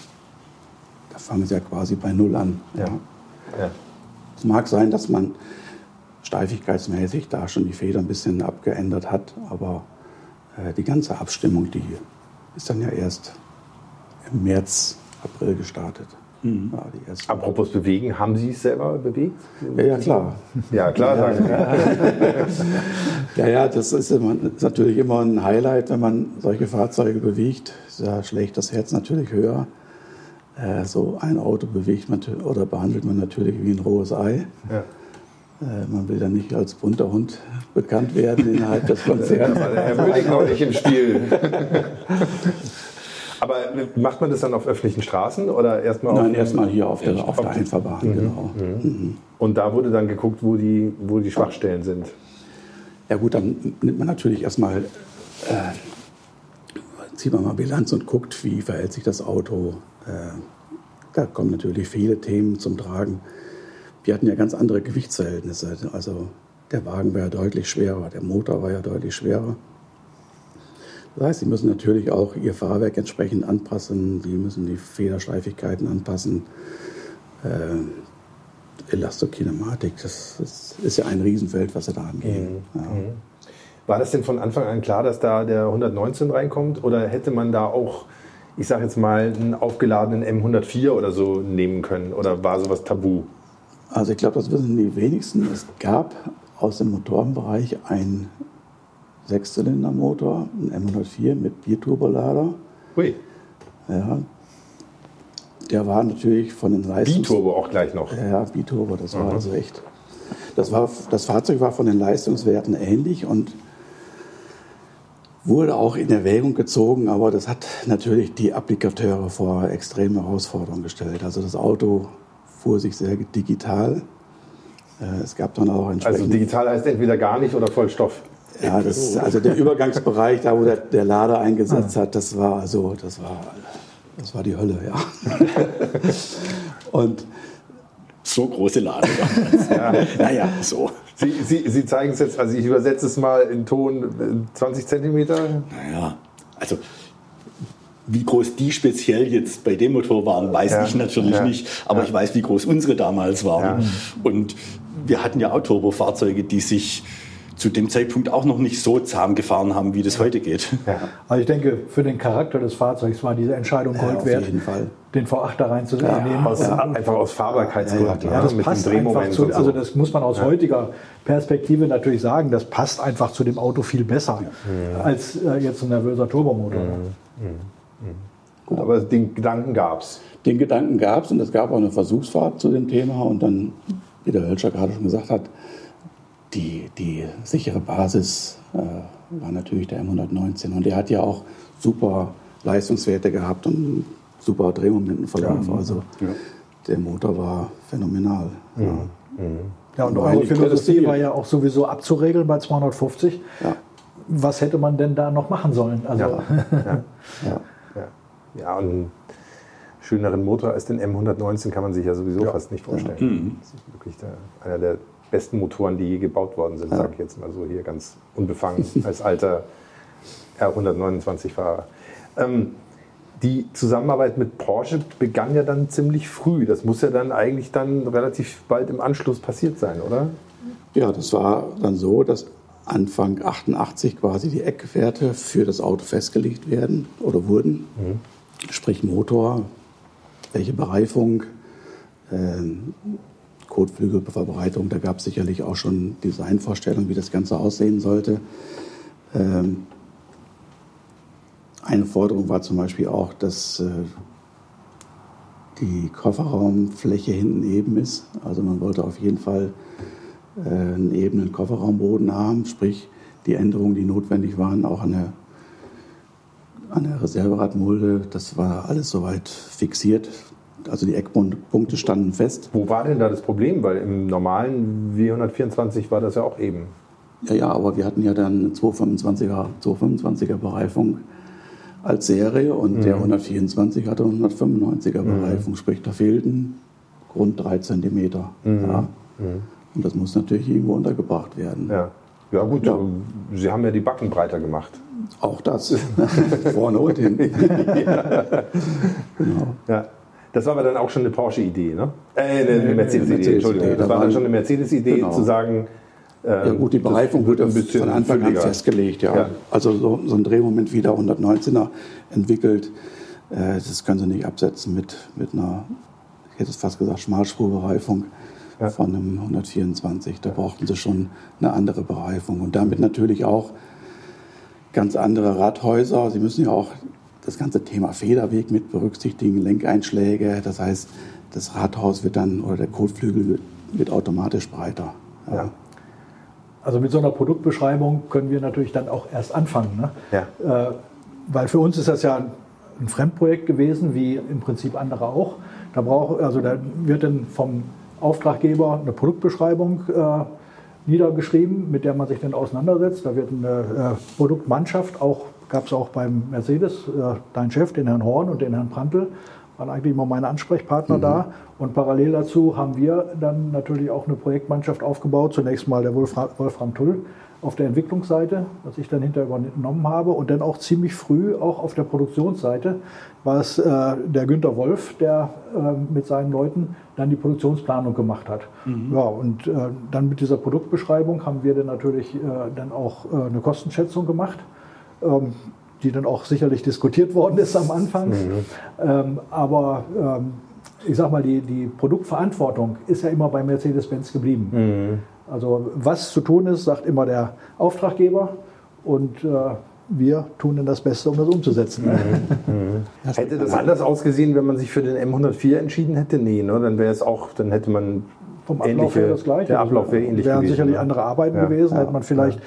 da fangen sie ja quasi bei Null an. Ja. Ja. Es mag sein, dass man steifigkeitsmäßig da schon die Feder ein bisschen abgeändert hat, aber äh, die ganze Abstimmung, die ist dann ja erst im März, April gestartet. Ja, die erste. Apropos bewegen, haben Sie es selber bewegt? ja, ja, klar. Ja, klar, sagen Sie. Ja, ja, das ist, immer, ist natürlich immer ein Highlight, wenn man solche Fahrzeuge bewegt. Da schlägt das Herz natürlich höher. Äh, so ein Auto bewegt man oder behandelt man natürlich wie ein rohes Ei. Ja. Äh, man will dann nicht als bunter Hund bekannt werden innerhalb des [laughs] Konzerns. Herr Mönig noch nicht im Spiel. [laughs] Aber macht man das dann auf öffentlichen Straßen oder erstmal Nein, erstmal hier auf der, auf der Einfahrbahn, Mhm. genau. Mhm. Und da wurde dann geguckt, wo die, wo die Schwachstellen sind. Ja gut, dann nimmt man natürlich erstmal, äh, zieht man mal Bilanz und guckt, wie verhält sich das Auto. Äh, da kommen natürlich viele Themen zum Tragen. Wir hatten ja ganz andere Gewichtsverhältnisse. Also der Wagen war ja deutlich schwerer, der Motor war ja deutlich schwerer. Das heißt, Sie müssen natürlich auch Ihr Fahrwerk entsprechend anpassen. Sie müssen die Federsteifigkeiten anpassen. Äh, Elastokinematik, das, das ist ja ein Riesenfeld, was Sie da angehen. Ja. War das denn von Anfang an klar, dass da der 119 reinkommt? Oder hätte man da auch, ich sage jetzt mal, einen aufgeladenen M104 oder so nehmen können? Oder war sowas tabu? Also ich glaube, das wissen die wenigsten. Es gab aus dem Motorenbereich einen Sechszylindermotor, einen M104 mit Bierturbolader. Hui, Ja. Der war natürlich von den Leistungs... Biturbo auch gleich noch. Ja, Biturbo, das war also echt. Das, war, das Fahrzeug war von den Leistungswerten ähnlich und wurde auch in Erwägung gezogen, aber das hat natürlich die Applikateure vor extreme Herausforderungen gestellt. Also das Auto fuhr sich sehr digital. Äh, Es gab dann auch Also entsprechend. digital heißt entweder gar nicht oder Vollstoff. Ja, das, also der Übergangsbereich, da wo der, der Lader eingesetzt hat, das war also, das war, das war die Hölle, ja. [laughs] Und So große Lade damals. Naja, so. Sie, Sie, Sie zeigen es jetzt, also ich übersetze es mal in Ton äh, 20 Zentimeter. Naja, also wie groß die speziell jetzt bei dem Motor waren, weiß Ja, ich natürlich ja, nicht. Aber ja. ich weiß, wie groß unsere damals waren. Ja. Und wir hatten ja auch Turbofahrzeuge, die sich zu dem Zeitpunkt auch noch nicht so zahm gefahren haben, wie das heute geht. Also ich denke, für den Charakter des Fahrzeugs war diese Entscheidung Ja, Gold auf wert, jeden Fall. den V8 da reinzunehmen. Aus, Einfach aus Fahrbarkeitsgründen. Ja, Ja, das mit passt dem einfach Drehmoment zu, so. also das muss man aus heutiger Perspektive natürlich sagen, das passt einfach zu dem Auto viel besser als äh, jetzt ein nervöser Turbomotor. Aber den Gedanken gab es. Den Gedanken gab es und es gab auch eine Versuchsfahrt zu dem Thema und dann, wie der Hölscher gerade schon gesagt hat, die, die sichere Basis äh, war natürlich der M119 und der hat ja auch super Leistungswerte gehabt und super Drehmomentenverlauf. also der Motor war phänomenal. Ja. Ja, und War eure Philosophie war ja auch sowieso abzuregeln bei 250. Ja. Was hätte man denn da noch machen sollen? Also, Ja. [laughs] Ja. Ja. Ja. ja, und einen schöneren Motor als den M119 kann man sich ja sowieso fast nicht vorstellen. Das ist wirklich der, einer der besten Motoren, die je gebaut worden sind, sage ich jetzt mal so hier ganz unbefangen [laughs] als alter R129-Fahrer. Ähm, die Zusammenarbeit mit Porsche begann ja dann ziemlich früh. Das muss ja dann eigentlich dann relativ bald im Anschluss passiert sein, oder? Ja, das war dann so, dass Anfang 88 quasi die Eckwerte für das Auto festgelegt werden oder wurden. Sprich Motor, welche Bereifung, ähm, Kotflügelverbreitung. Da gab es sicherlich auch schon Designvorstellungen, wie das Ganze aussehen sollte. Ähm, eine Forderung war zum Beispiel auch, dass äh, die Kofferraumfläche hinten eben ist. Also man wollte auf jeden Fall äh, einen ebenen Kofferraumboden haben, sprich die Änderungen, die notwendig waren, auch an der, an der Reserveradmulde, das war alles soweit fixiert. Also die Eckpunkte standen fest. Wo war denn da das Problem? Weil im normalen W124 war das ja auch eben. Ja, ja, aber wir hatten ja dann eine 225er, 225er Bereifung als Serie und der 124 hatte eine 195er Bereifung, sprich da fehlten rund drei Zentimeter. Ja. Und das muss natürlich irgendwo untergebracht werden. Ja, ja gut, Ja. Sie haben ja die Backen breiter gemacht. Auch das, [laughs] vorne und hinten. [laughs] [laughs] genau. Ja. Das war aber dann auch schon eine Porsche-Idee, ne? Äh, eine, eine Mercedes-Idee, Mercedes-Idee. Entschuldigung. Da Das war dann schon eine Mercedes-Idee, Genau. zu sagen. ähm, Ja gut, die Bereifung das wird ein bisschen von Anfang an festgelegt. Ja. Ja. Also so, so ein Drehmoment wie der 119er entwickelt, äh, das können Sie nicht absetzen mit, mit einer, ich hätte es fast gesagt, Schmalspurbereifung Ja. von einem 124. Da brauchten Sie schon eine andere Bereifung und damit natürlich auch ganz andere Radhäuser. Sie müssen ja auch das ganze Thema Federweg mit berücksichtigen, Lenkeinschläge. Das heißt, das Rathaus wird dann oder der Kotflügel wird, wird automatisch breiter. Ja. ja. Also mit so einer Produktbeschreibung können wir natürlich dann auch erst anfangen. Ne? Ja. Äh, weil für uns ist das ja ein Fremdprojekt gewesen, wie im Prinzip andere auch. Da, braucht, also da wird dann vom Auftraggeber eine Produktbeschreibung äh, niedergeschrieben, mit der man sich dann auseinandersetzt. Da wird eine äh, Produktmannschaft, auch gab es auch beim Mercedes, äh, dein Chef, den Herrn Horn und den Herrn Prantl, waren eigentlich immer meine Ansprechpartner mhm. da. Und parallel dazu haben wir dann natürlich auch eine Projektmannschaft aufgebaut. Zunächst mal der Wolfram, Wolfram Tull auf der Entwicklungsseite, was ich dann hinterher übernommen habe. Und dann auch ziemlich früh auch auf der Produktionsseite war es äh, der Günter Wolf, der äh, mit seinen Leuten dann die Produktionsplanung gemacht hat. Mhm. Ja, und äh, dann mit dieser Produktbeschreibung haben wir dann natürlich äh, dann auch äh, eine Kostenschätzung gemacht. Ähm, die dann auch sicherlich diskutiert worden ist am Anfang. Mhm. Ähm, aber ähm, ich sag mal, die, die Produktverantwortung ist ja immer bei Mercedes-Benz geblieben. Mhm. Also was zu tun ist, sagt immer der Auftraggeber und äh, wir tun dann das Beste, um das umzusetzen. Mhm. [laughs] Mhm. Hätte das anders ausgesehen, wenn man sich für den M104 entschieden hätte? Nee, ne? dann wäre es auch, dann hätte man vom Ablauf wäre das gleiche. Der Ablauf wäre ähnlich Wären sicherlich ne? andere Arbeiten ja, gewesen, ja, hätte man vielleicht ja.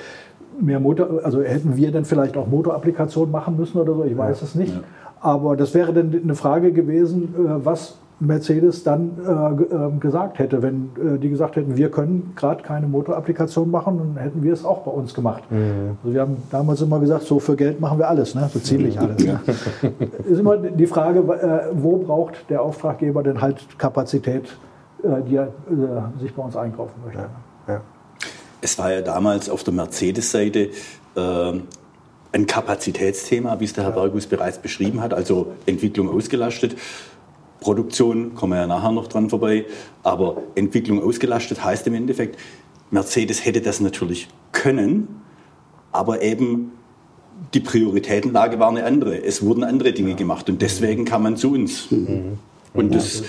Mehr Motor, also hätten wir dann vielleicht auch Motorapplikationen machen müssen oder so, ich weiß es nicht. Aber das wäre dann eine Frage gewesen, äh, was Mercedes dann äh, äh, gesagt hätte. Wenn äh, die gesagt hätten, wir können gerade keine Motorapplikation machen, dann hätten wir es auch bei uns gemacht. Mhm. Also wir haben damals immer gesagt, so für Geld machen wir alles, ne? so ziemlich alles. Ne? [laughs] ist immer die Frage, wo braucht der Auftraggeber denn halt Kapazität, die er sich bei uns einkaufen möchte. Ja. Es war ja damals auf der Mercedes-Seite ähm, ein Kapazitätsthema, wie es der Herr Bergus bereits beschrieben hat, also Entwicklung ausgelastet. Produktion, kommen wir ja nachher noch dran vorbei, aber Entwicklung ausgelastet heißt im Endeffekt, Mercedes hätte das natürlich können, aber eben die Prioritätenlage war eine andere. Es wurden andere Dinge gemacht und deswegen kam man zu uns. Mhm. Und das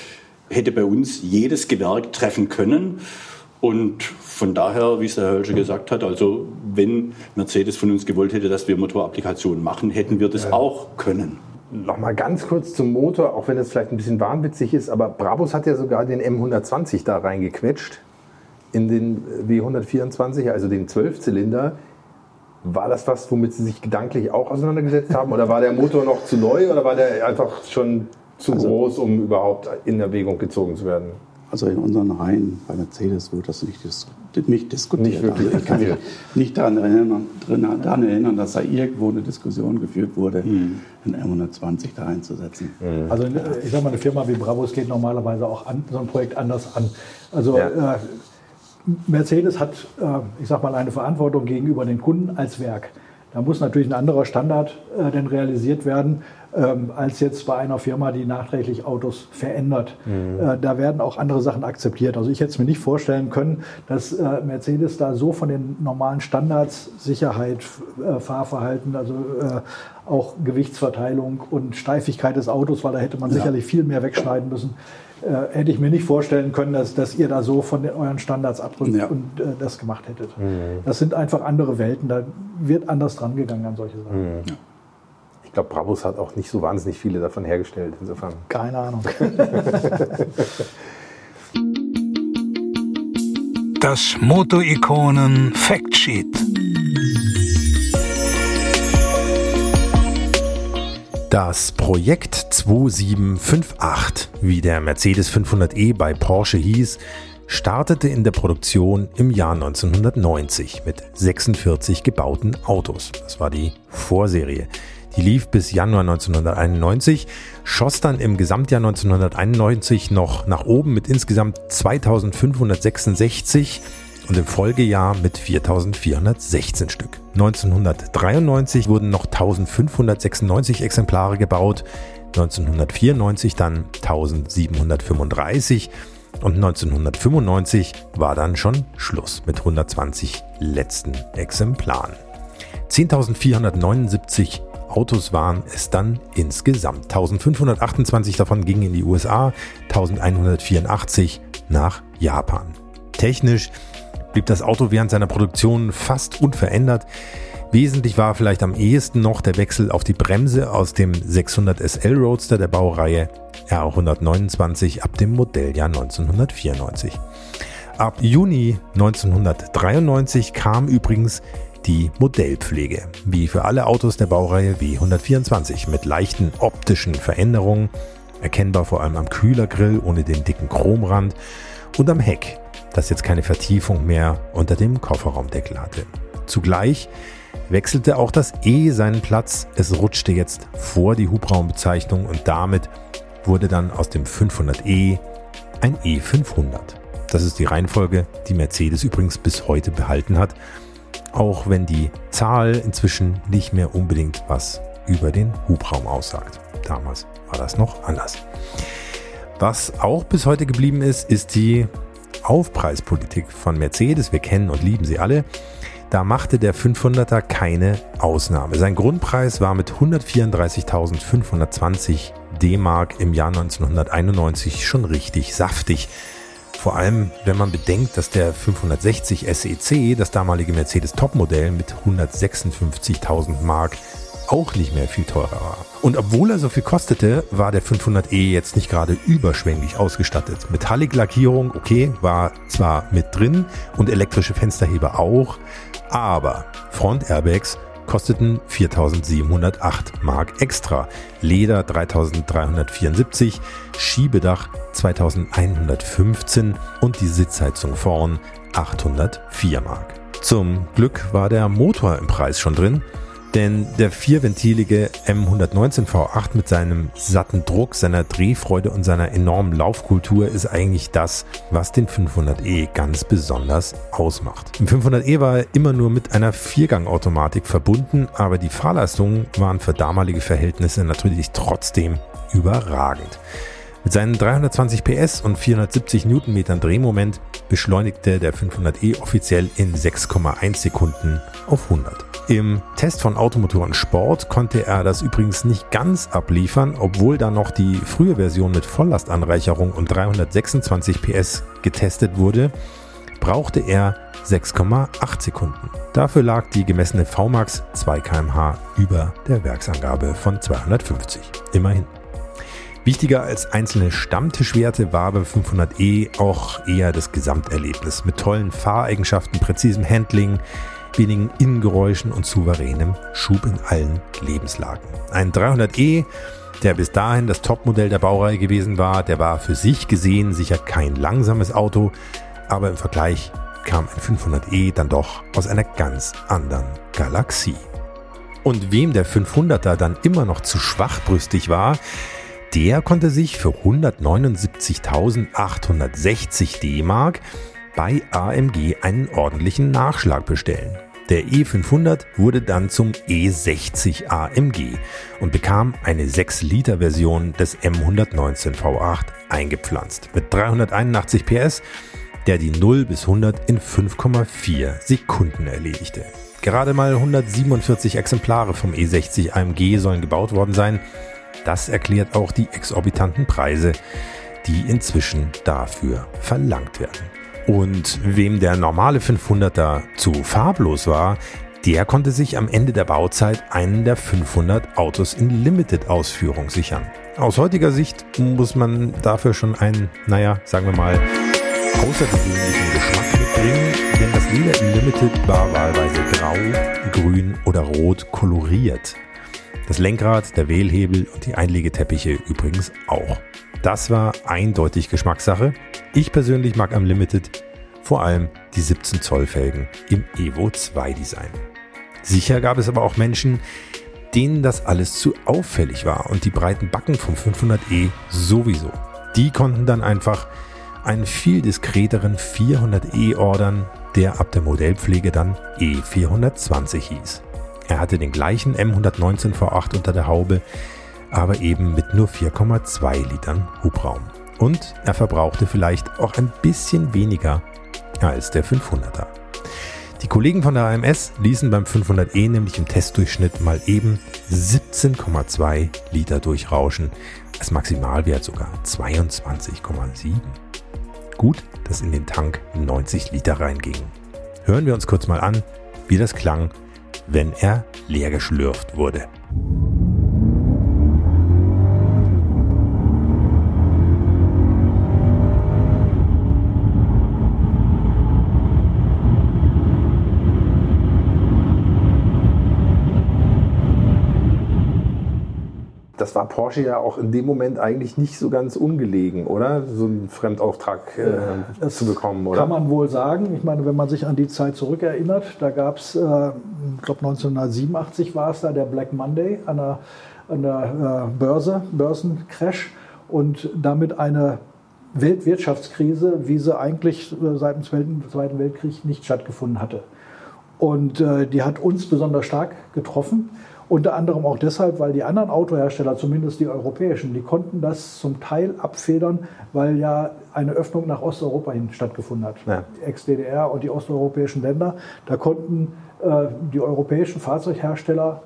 hätte bei uns jedes Gewerk treffen können. Und von daher, wie es der Herr Hölscher gesagt hat, also wenn Mercedes von uns gewollt hätte, dass wir Motorapplikationen machen, hätten wir das auch können. Noch mal ganz kurz zum Motor, auch wenn das vielleicht ein bisschen wahnwitzig ist, aber Brabus hat ja sogar den M120 da reingequetscht in den W124, also den Zwölfzylinder. War das was, womit Sie sich gedanklich auch auseinandergesetzt haben? Oder war der Motor noch zu neu oder war der einfach schon zu also, groß, um überhaupt in Erwägung gezogen zu werden? Also in unseren Reihen bei Mercedes wurde das nicht, nicht diskutiert. Nicht also ich kann mich nicht daran erinnern, daran erinnern, dass da irgendwo eine Diskussion geführt wurde, mhm. einen M120 da einzusetzen. Mhm. Also ich sage mal, eine Firma wie Bravos geht normalerweise auch an, so ein Projekt anders an. Also ja. äh, Mercedes hat, äh, ich sage mal, eine Verantwortung gegenüber den Kunden als Werk. Da muss natürlich ein anderer Standard äh, denn realisiert werden, ähm, als jetzt bei einer Firma, die nachträglich Autos verändert. Mhm. Äh, da werden auch andere Sachen akzeptiert. Also ich hätte es mir nicht vorstellen können, dass äh, Mercedes da so von den normalen Standards, Sicherheit, äh, Fahrverhalten, also äh, auch Gewichtsverteilung und Steifigkeit des Autos, weil da hätte man ja. sicherlich viel mehr wegschneiden müssen. Äh, hätte ich mir nicht vorstellen können, dass, dass ihr da so von den, euren Standards abrückt ja. und äh, das gemacht hättet. Mhm. Das sind einfach andere Welten, da wird anders dran gegangen an solche Sachen. Mhm. Ja. Ich glaube, Brabus hat auch nicht so wahnsinnig viele davon hergestellt, insofern. Keine Ahnung. das Moto-Ikonen Factsheet. Das Projekt 2758, wie der Mercedes 500e bei Porsche hieß, startete in der Produktion im Jahr 1990 mit 46 gebauten Autos. Das war die Vorserie. Die lief bis Januar 1991, schoss dann im Gesamtjahr 1991 noch nach oben mit insgesamt 2566 und im Folgejahr mit 4416 Stück. 1993 wurden noch 1596 Exemplare gebaut, 1994 dann 1735 und 1995 war dann schon Schluss mit 120 letzten Exemplaren. 10.479 Autos waren es dann insgesamt. 1528 davon gingen in die USA, 1184 nach Japan. Technisch blieb das Auto während seiner Produktion fast unverändert. Wesentlich war vielleicht am ehesten noch der Wechsel auf die Bremse aus dem 600 SL Roadster der Baureihe R129 ab dem Modelljahr 1994. Ab Juni 1993 kam übrigens die Modellpflege, wie für alle Autos der Baureihe W124 mit leichten optischen Veränderungen, erkennbar vor allem am Kühlergrill ohne den dicken Chromrand und am Heck, das jetzt keine Vertiefung mehr unter dem Kofferraumdeckel hatte. Zugleich wechselte auch das E seinen Platz. Es rutschte jetzt vor die Hubraumbezeichnung und damit wurde dann aus dem 500e ein E500. Das ist die Reihenfolge, die Mercedes übrigens bis heute behalten hat, auch wenn die Zahl inzwischen nicht mehr unbedingt was über den Hubraum aussagt. Damals war das noch anders. Was auch bis heute geblieben ist, ist die Aufpreispolitik von Mercedes. Wir kennen und lieben sie alle. Da machte der 500er keine Ausnahme. Sein Grundpreis war mit 134.520 D-Mark im Jahr 1991 schon richtig saftig. Vor allem, wenn man bedenkt, dass der 560 SEC, das damalige Mercedes Topmodell mit 156.000 Mark, auch nicht mehr viel teurer war. Und obwohl er so viel kostete, war der 500e jetzt nicht gerade überschwänglich ausgestattet. Metallic-Lackierung, okay, war zwar mit drin und elektrische Fensterheber auch, aber Front-Airbags kosteten 4.708 Mark extra, Leder 3.374, Schiebedach 2.115 und die Sitzheizung vorn 804 Mark. Zum Glück war der Motor im Preis schon drin, denn der vierventilige M119 V8 mit seinem satten Druck, seiner Drehfreude und seiner enormen Laufkultur ist eigentlich das, was den 500e ganz besonders ausmacht. Im 500e war er immer nur mit einer Viergangautomatik verbunden, aber die Fahrleistungen waren für damalige Verhältnisse natürlich trotzdem überragend. Mit seinen 320 PS und 470 Newtonmetern Drehmoment beschleunigte der 500e offiziell in 6,1 Sekunden auf 100. Im Test von Automotoren Sport konnte er das übrigens nicht ganz abliefern, obwohl da noch die frühe Version mit Volllastanreicherung und 326 PS getestet wurde, brauchte er 6,8 Sekunden. Dafür lag die gemessene VMAX 2 kmh über der Werksangabe von 250. Immerhin. Wichtiger als einzelne Stammtischwerte war bei 500e auch eher das Gesamterlebnis mit tollen Fahreigenschaften, präzisem Handling, wenigen Innengeräuschen und souveränem Schub in allen Lebenslagen. Ein 300e, der bis dahin das Topmodell der Baureihe gewesen war, der war für sich gesehen sicher kein langsames Auto, aber im Vergleich kam ein 500e dann doch aus einer ganz anderen Galaxie. Und wem der 500er dann immer noch zu schwachbrüstig war, der konnte sich für 179.860 D-Mark bei AMG einen ordentlichen Nachschlag bestellen. Der E500 wurde dann zum E60 AMG und bekam eine 6-Liter-Version des M119 V8 eingepflanzt mit 381 PS, der die 0 bis 100 in 5,4 Sekunden erledigte. Gerade mal 147 Exemplare vom E60 AMG sollen gebaut worden sein. Das erklärt auch die exorbitanten Preise, die inzwischen dafür verlangt werden. Und wem der normale 500er zu farblos war, der konnte sich am Ende der Bauzeit einen der 500 Autos in Limited-Ausführung sichern. Aus heutiger Sicht muss man dafür schon einen, naja, sagen wir mal, außergewöhnlichen Geschmack mitbringen, denn das Leder in Limited war wahlweise grau, grün oder rot koloriert. Das Lenkrad, der Wählhebel und die Einlegeteppiche übrigens auch. Das war eindeutig Geschmackssache. Ich persönlich mag am Limited vor allem die 17 Zoll Felgen im Evo 2 Design. Sicher gab es aber auch Menschen, denen das alles zu auffällig war und die breiten Backen vom 500e sowieso. Die konnten dann einfach einen viel diskreteren 400e ordern, der ab der Modellpflege dann E420 hieß. Er hatte den gleichen M119 V8 unter der Haube, aber eben mit nur 4,2 Litern Hubraum. Und er verbrauchte vielleicht auch ein bisschen weniger als der 500er. Die Kollegen von der AMS ließen beim 500e nämlich im Testdurchschnitt mal eben 17,2 Liter durchrauschen, als Maximalwert sogar 22,7. Gut, dass in den Tank 90 Liter reingingen. Hören wir uns kurz mal an, wie das klang, wenn er leer geschlürft wurde. Das war Porsche ja auch in dem Moment eigentlich nicht so ganz ungelegen, oder? So einen Fremdauftrag äh, zu bekommen, oder? Kann man wohl sagen. Ich meine, wenn man sich an die Zeit zurückerinnert, da gab es, äh, ich glaube 1987 war es da, der Black Monday an der, an der äh, Börse, Börsencrash und damit eine Weltwirtschaftskrise, wie sie eigentlich äh, seit dem Zweiten Weltkrieg nicht stattgefunden hatte. Und äh, die hat uns besonders stark getroffen. Unter anderem auch deshalb, weil die anderen Autohersteller, zumindest die europäischen, die konnten das zum Teil abfedern, weil ja eine Öffnung nach Osteuropa hin stattgefunden hat. Ja. Ex-DDR und die osteuropäischen Länder, da konnten äh, die europäischen Fahrzeughersteller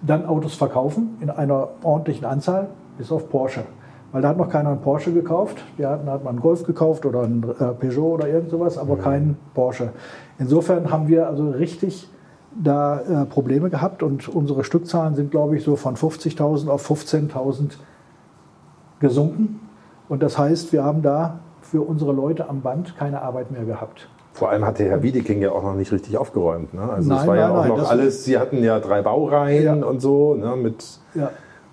dann Autos verkaufen in einer ordentlichen Anzahl, bis auf Porsche. Weil da hat noch keiner einen Porsche gekauft. Da hat, hat man einen Golf gekauft oder einen äh, Peugeot oder irgend sowas, aber mhm. keinen Porsche. Insofern haben wir also richtig da äh, Probleme gehabt und unsere Stückzahlen sind, glaube ich, so von 50.000 auf 15.000 gesunken. Und das heißt, wir haben da für unsere Leute am Band keine Arbeit mehr gehabt. Vor allem hatte Herr Wiedeking ja auch noch nicht richtig aufgeräumt. Ne? Also nein, es war nein, ja auch nein, noch alles, Sie hatten ja drei Baureihen ja. und so ne, mit ja.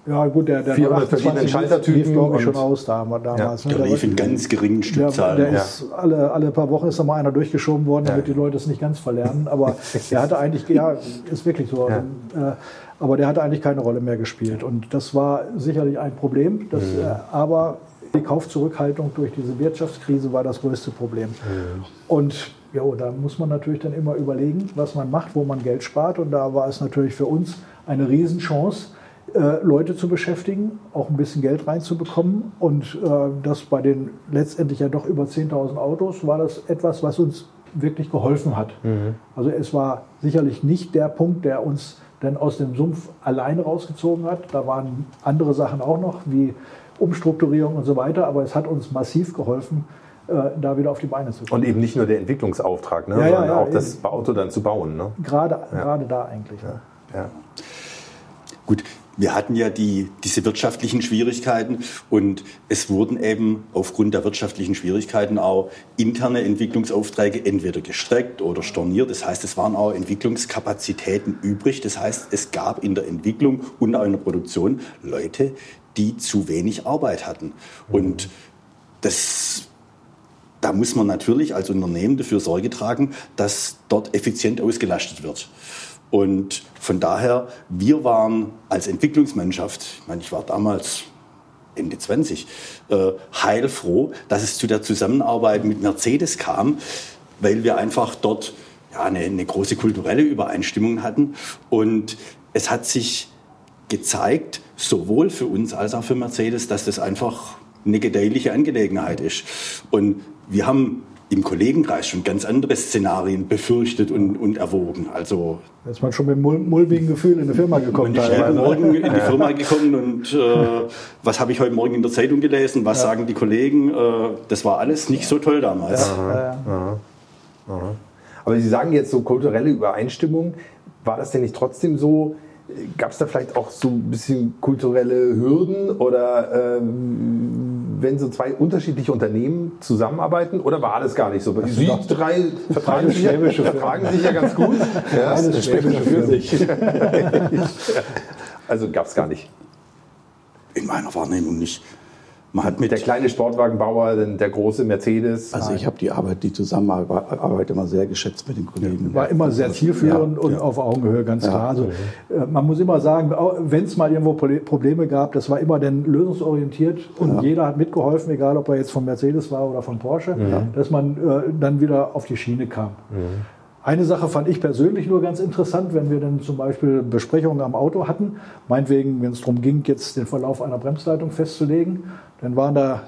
Ja, gut, der, der 400 verschiedene Schaltertypen. lief, glaube ich, schon aus damals. Ja. Ne? Der lief in ganz geringen Stückzahlen. Der, der ja. ist alle, alle paar Wochen ist da mal einer durchgeschoben worden, damit ja. die Leute es nicht ganz verlernen. Aber [laughs] der hatte eigentlich, ja, ist wirklich so. Ja. Äh, aber der hatte eigentlich keine Rolle mehr gespielt. Und das war sicherlich ein Problem. Das, mhm. äh, aber die Kaufzurückhaltung durch diese Wirtschaftskrise war das größte Problem. Mhm. Und ja, da muss man natürlich dann immer überlegen, was man macht, wo man Geld spart. Und da war es natürlich für uns eine Riesenchance, Leute zu beschäftigen, auch ein bisschen Geld reinzubekommen. Und äh, das bei den letztendlich ja doch über 10.000 Autos war das etwas, was uns wirklich geholfen hat. Mhm. Also es war sicherlich nicht der Punkt, der uns dann aus dem Sumpf alleine rausgezogen hat. Da waren andere Sachen auch noch, wie Umstrukturierung und so weiter, aber es hat uns massiv geholfen, äh, da wieder auf die Beine zu kommen. Und eben nicht nur der Entwicklungsauftrag, ne, ja, sondern ja, ja, auch das Auto dann zu bauen. Ne? Gerade, gerade da eigentlich. Ja. Gut, wir hatten ja die, diese wirtschaftlichen Schwierigkeiten und es wurden eben aufgrund der wirtschaftlichen Schwierigkeiten auch interne Entwicklungsaufträge entweder gestreckt oder storniert. Das heißt, es waren auch Entwicklungskapazitäten übrig. Das heißt, es gab in der Entwicklung und auch in der Produktion Leute, die zu wenig Arbeit hatten. Und das da muss man natürlich als Unternehmen dafür Sorge tragen, dass dort effizient ausgelastet wird. Und von daher, wir waren als Entwicklungsmannschaft, ich meine, ich war damals Ende 20, äh, heilfroh, dass es zu der Zusammenarbeit mit Mercedes kam, weil wir einfach dort ja, eine, eine große kulturelle Übereinstimmung hatten. Und es hat sich gezeigt, sowohl für uns als auch für Mercedes, dass das einfach eine gedeihliche Angelegenheit ist. Und wir haben im Kollegenkreis schon ganz andere Szenarien befürchtet und, und erwogen. Also da ist man schon mit mulmigen Gefühl in die Firma gekommen. Ich bin morgen in die Firma gekommen und äh, was habe ich heute Morgen in der Zeitung gelesen? Was ja. sagen die Kollegen? Äh, das war alles nicht so toll damals. Ja, ja, Aber Sie sagen jetzt so kulturelle Übereinstimmung. War das denn nicht trotzdem so? Gab es da vielleicht auch so ein bisschen kulturelle Hürden oder ähm, wenn so zwei unterschiedliche Unternehmen zusammenarbeiten oder war das gar nicht so? Die drei vertragen, sich ja, vertragen sich ja ganz gut. [laughs] ja, das schwäbische für sich. [laughs] also gab es gar nicht. In meiner Wahrnehmung nicht. Man hat mit der kleine Sportwagenbauer, der große Mercedes. Also ich habe die Arbeit, die Zusammenarbeit immer sehr geschätzt mit den Kollegen. War immer sehr zielführend ja, und ja. auf Augenhöhe, ganz ja. klar. Also äh, man muss immer sagen, wenn es mal irgendwo Probleme gab, das war immer dann lösungsorientiert und jeder hat mitgeholfen, egal ob er jetzt von Mercedes war oder von Porsche, dass man äh, dann wieder auf die Schiene kam. Eine Sache fand ich persönlich nur ganz interessant, wenn wir dann zum Beispiel Besprechungen am Auto hatten, meinetwegen, wenn es darum ging, jetzt den Verlauf einer Bremsleitung festzulegen, dann waren da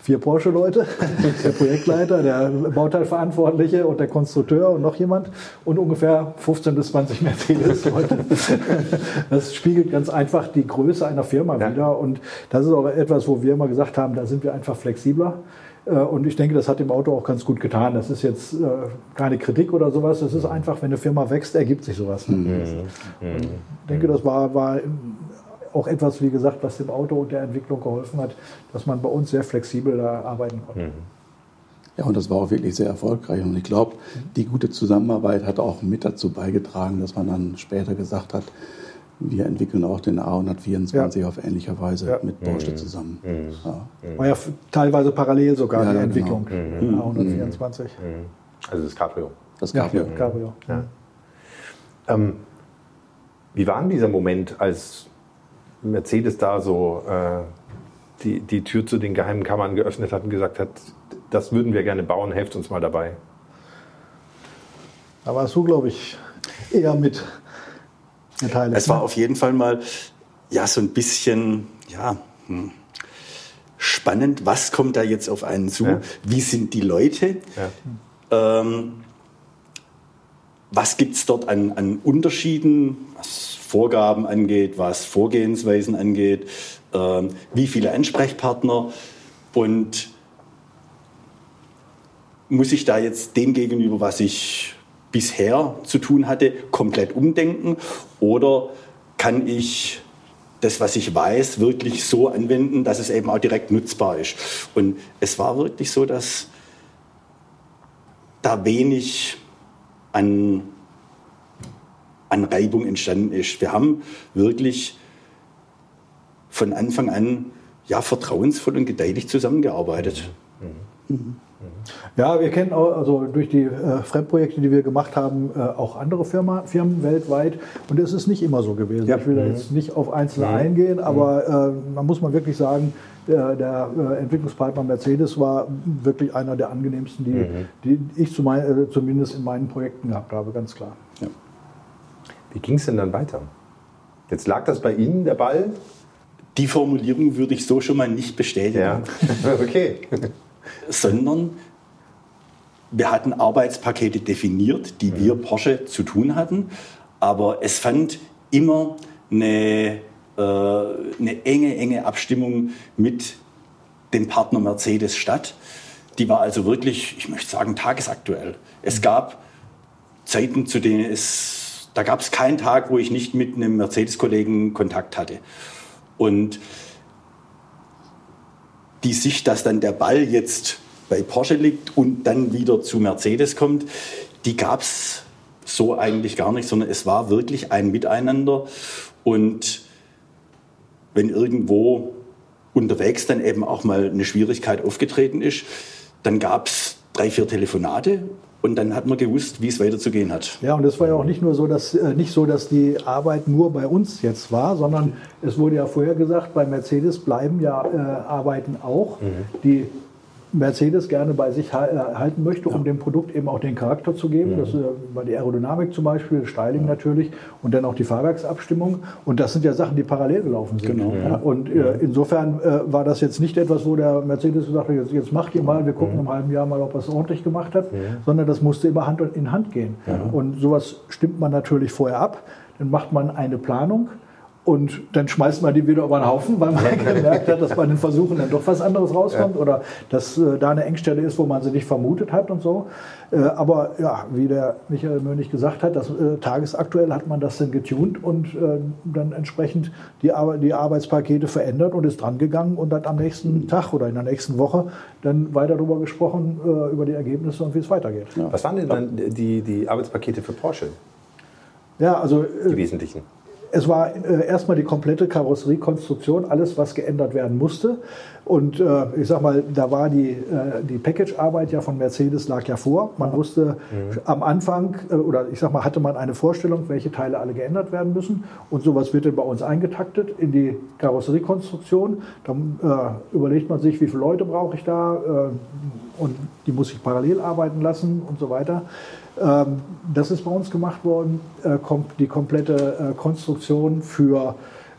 vier Porsche-Leute, [laughs] der Projektleiter, der Bauteilverantwortliche und der Konstrukteur und noch jemand und ungefähr 15 bis 20 Mercedes-Leute. [laughs] Das spiegelt ganz einfach die Größe einer Firma ja. wieder und das ist auch etwas, wo wir immer gesagt haben, da sind wir einfach flexibler. Äh, Und ich denke, das hat dem Auto auch ganz gut getan. Das ist jetzt äh, keine Kritik oder sowas. Das ist einfach, wenn eine Firma wächst, ergibt sich sowas. Ne? Und Ich denke, das war, war auch etwas, wie gesagt, was dem Auto und der Entwicklung geholfen hat, dass man bei uns sehr flexibel da arbeiten konnte. Ja, und das war auch wirklich sehr erfolgreich. Und ich glaube, die gute Zusammenarbeit hat auch mit dazu beigetragen, dass man dann später gesagt hat, wir entwickeln auch den A124 auf ähnliche Weise Ja. mit Porsche zusammen. Ja. War ja teilweise parallel sogar Ja, die ja, Entwicklung. genau. A124. Also das Cabrio. Das Ja, ja. Cabrio. Ähm, wie war denn dieser Moment, als Mercedes da so äh, die, die Tür zu den geheimen Kammern geöffnet hat und gesagt hat, das würden wir gerne bauen, helft uns mal dabei? Da warst du, glaube ich, eher mit beteiligt. Es war ne? auf jeden Fall mal ja so ein bisschen ja hm, spannend. Was kommt da jetzt auf einen zu? Ja. Wie sind die Leute? Ja. Ähm, was gibt es dort an, an Unterschieden, was Vorgaben angeht, was Vorgehensweisen angeht? Ähm, wie viele Ansprechpartner? Und muss ich da jetzt dem gegenüber, was ich bisher zu tun hatte, komplett umdenken? Oder kann ich das, was ich weiß, wirklich so anwenden, dass es eben auch direkt nutzbar ist? Und es war wirklich so, dass da wenig an, an Reibung entstanden ist. Wir haben wirklich von Anfang an ja, vertrauensvoll und gedeihlich zusammengearbeitet. Ja, wir kennen auch, also durch die äh, Fremdprojekte, die wir gemacht haben, äh, auch andere Firma, Firmen weltweit. Und es ist nicht immer so gewesen. Ja. Ich will da jetzt nicht auf Einzelne eingehen, aber äh, man muss mal wirklich sagen, der, der äh, Entwicklungspartner Mercedes war wirklich einer der angenehmsten, die, die ich zu mein, äh, zumindest in meinen Projekten gehabt habe, ganz klar. Wie ging es denn dann weiter? Jetzt lag das bei Ihnen, der Ball? Die Formulierung würde ich so schon mal nicht bestätigen. Ja. [laughs] okay. sondern wir hatten Arbeitspakete definiert, die wir Porsche zu tun hatten, aber es fand immer eine, äh, eine enge, enge Abstimmung mit dem Partner Mercedes statt. Die war also wirklich, ich möchte sagen, tagesaktuell. Es gab Zeiten, zu denen es, da gab es keinen Tag, wo ich nicht mit einem Mercedes-Kollegen Kontakt hatte. Und die Sicht, dass dann der Ball jetzt bei Porsche liegt und dann wieder zu Mercedes kommt, die gab es so eigentlich gar nicht, sondern es war wirklich ein Miteinander. Und wenn irgendwo unterwegs dann eben auch mal eine Schwierigkeit aufgetreten ist, dann gab es drei, vier Telefonate und dann hat man gewusst, wie es weiterzugehen hat. Ja, und es war ja auch nicht nur so, dass äh, nicht so, dass die Arbeit nur bei uns jetzt war, sondern es wurde ja vorher gesagt, bei Mercedes bleiben ja äh, Arbeiten auch, die Mercedes gerne bei sich äh, halten möchte, um dem Produkt eben auch den Charakter zu geben. Das äh, war die Aerodynamik zum Beispiel, das Styling natürlich und dann auch die Fahrwerksabstimmung. Und das sind ja Sachen, die parallel gelaufen sind. Genau. Ja, und äh, insofern äh, war das jetzt nicht etwas, wo der Mercedes gesagt hat, jetzt, jetzt macht ihr mal, wir gucken im halben Jahr mal, ob er es ordentlich gemacht hat, sondern das musste immer Hand in Hand gehen. Und sowas stimmt man natürlich vorher ab. Dann macht man eine Planung und dann schmeißt man die wieder über den Haufen, weil man [laughs] gemerkt hat, dass bei den Versuchen dann doch was anderes rauskommt oder dass äh, da eine Engstelle ist, wo man sie nicht vermutet hat und so. Äh, aber ja, wie der Michael Mönig gesagt hat, das, äh, tagesaktuell hat man das dann getunt und äh, dann entsprechend die, Ar die Arbeitspakete verändert und ist dran gegangen und hat am nächsten Tag oder in der nächsten Woche dann weiter darüber gesprochen, äh, über die Ergebnisse und wie es weitergeht. Ja, Was waren denn dann die, die Arbeitspakete für Porsche, also äh, die wesentlichen? Es war äh, erstmal die komplette Karosseriekonstruktion, alles, was geändert werden musste. Und äh, ich sag mal, da war die, äh, die Package-Arbeit ja von Mercedes lag ja vor. Man wusste am Anfang, äh, oder ich sag mal, hatte man eine Vorstellung, welche Teile alle geändert werden müssen. Und sowas wird dann bei uns eingetaktet in die Karosseriekonstruktion. Dann äh, überlegt man sich, wie viele Leute brauche ich da. Äh, und die muss ich parallel arbeiten lassen und so weiter. Ähm, das ist bei uns gemacht worden, äh, die komplette äh, Konstruktion für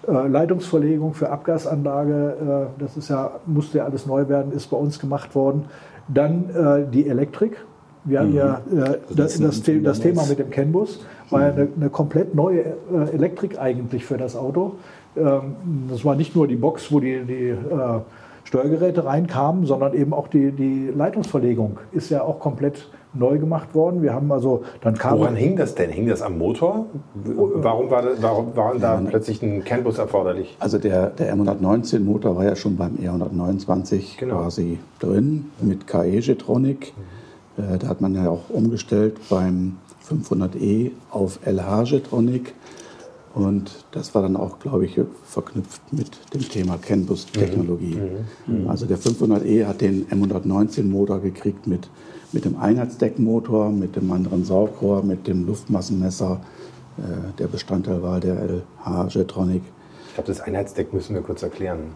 äh, Leitungsverlegung, für Abgasanlage, das ist ja, musste ja alles neu werden, ist bei uns gemacht worden. Dann die Elektrik. Wir haben ja äh, das, das, das Thema mit dem CAN-Bus, war ja eine, eine komplett neue Elektrik eigentlich für das Auto. Ähm, das war nicht nur die Box, wo die, die Steuergeräte reinkamen, sondern eben auch die, die Leitungsverlegung ist ja auch komplett neu gemacht worden. Wir haben also dann kam Woran hing das denn? Hing das am Motor? Warum war, das, warum war da plötzlich ein CAN-Bus erforderlich? Also der, der R119-Motor war ja schon beim R129 Genau. quasi drin mit KE-Getronic. Äh, da hat man ja auch umgestellt beim 500e auf LH-Getronic. Und das war dann auch, glaube ich, verknüpft mit dem Thema CAN-Bus-Technologie. Also der 500e hat den M119-Motor gekriegt mit, mit dem Einheitsdeckmotor, mit dem anderen Saugrohr, mit dem Luftmassenmesser. Äh, der Bestandteil war der LH-Getronic. Ich glaube, das Einheitsdeck müssen wir kurz erklären.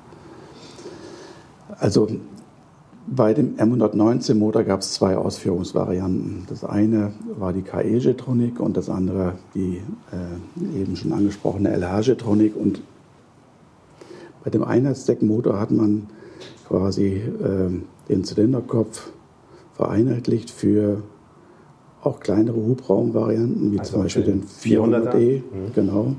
Also bei dem M119-Motor gab es zwei Ausführungsvarianten. Das eine war die KE-Getronic und das andere die äh, eben schon angesprochene LH-Getronic. Und bei dem Einheitsdeckmotor hat man quasi äh, den Zylinderkopf vereinheitlicht für auch kleinere Hubraumvarianten, wie Also zum Beispiel den den 400e. 400er? Genau.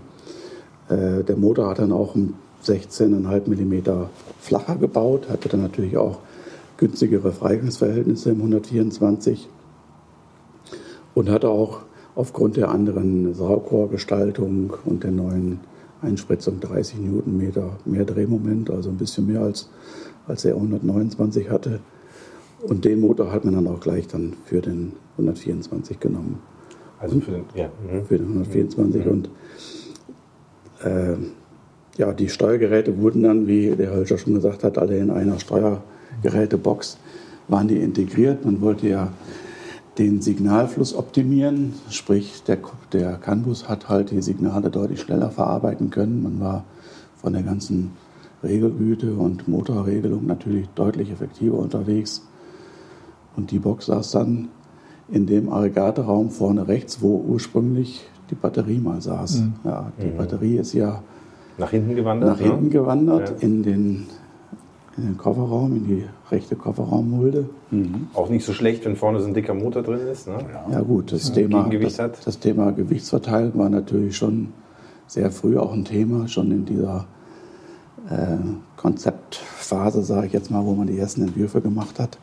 Äh, der Motor hat dann auch um 16,5 mm flacher gebaut, hatte dann natürlich auch günstigere Freigangsverhältnisse im 124 und hatte auch aufgrund der anderen Saugrohrgestaltung und der neuen Einspritzung 30 Newtonmeter mehr Drehmoment, also ein bisschen mehr als, als er 129 hatte. Und den Motor hat man dann auch gleich dann für den 124 genommen Also für den, ja. mhm. für den 124 und äh, ja, die Steuergeräte wurden dann, wie der Hölscher schon gesagt hat, alle in einer Steuergerätebox waren die integriert. Man wollte ja den Signalfluss optimieren, sprich der, der CAN-Bus hat halt die Signale deutlich schneller verarbeiten können. Man war von der ganzen Regelgüte und Motorregelung natürlich deutlich effektiver unterwegs. Und die Box saß dann in dem Aggregateraum vorne rechts, wo ursprünglich die Batterie mal saß. Ja, die Batterie ist ja Nach hinten gewandert? nach hinten ne? gewandert Ja. in, den, in den Kofferraum, in die rechte Kofferraummulde. Auch nicht so schlecht, wenn vorne so ein dicker Motor drin ist. Ne? Ja gut, das, Thema, Gegengewicht das, hat. das Thema Gewichtsverteilung war natürlich schon sehr früh auch ein Thema, schon in dieser äh, Konzeptphase, sage ich jetzt mal, wo man die ersten Entwürfe gemacht hat,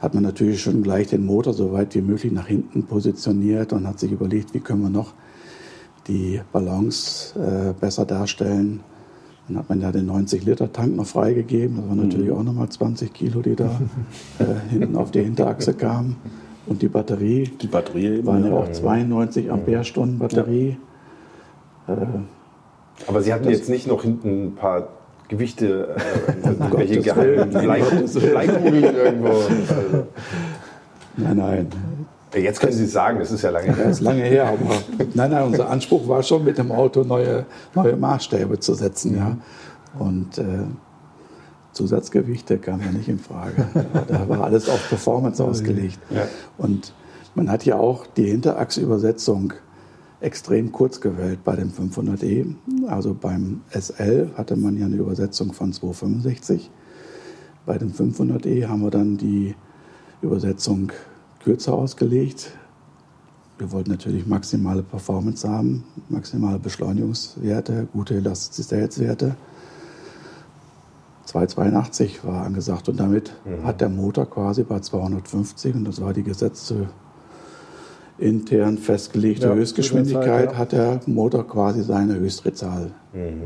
hat man natürlich schon gleich den Motor so weit wie möglich nach hinten positioniert und hat sich überlegt, wie können wir noch die Balance äh, besser darstellen. Dann hat man ja den 90-Liter-Tank noch freigegeben. Das waren natürlich auch nochmal 20 Kilo, die da [laughs] äh, hinten auf die Hinterachse kamen. Und die Batterie Die Batterie waren ja ja. auch 92 Ampere-Stunden Batterie. Aber Sie hatten jetzt nicht noch hinten ein paar Gewichte, äh, [laughs] welche Gottes geheimen Bleikugeln irgendwo. [laughs] Nein, nein, jetzt können Sie es sagen, das ist ja lange das her. ist lange her. Aber nein, nein, unser Anspruch war schon, mit dem Auto neue, neue Maßstäbe zu setzen. Ja. Und äh, Zusatzgewichte kamen ja nicht in Frage. Da war alles auf Performance ausgelegt. Ja. Und man hat ja auch die Hinterachsübersetzung extrem kurz gewählt bei dem 500e. Also beim SL hatte man ja eine Übersetzung von 265. Bei dem 500e haben wir dann die Übersetzung kürzer ausgelegt. Wir wollten natürlich maximale Performance haben, maximale Beschleunigungswerte, gute Elastizitätswerte. 282 war angesagt und damit hat der Motor quasi bei 250 und das war die gesetzte intern festgelegte Ja, Höchstgeschwindigkeit, Zeit, ja. hat der Motor quasi seine Höchstdrehzahl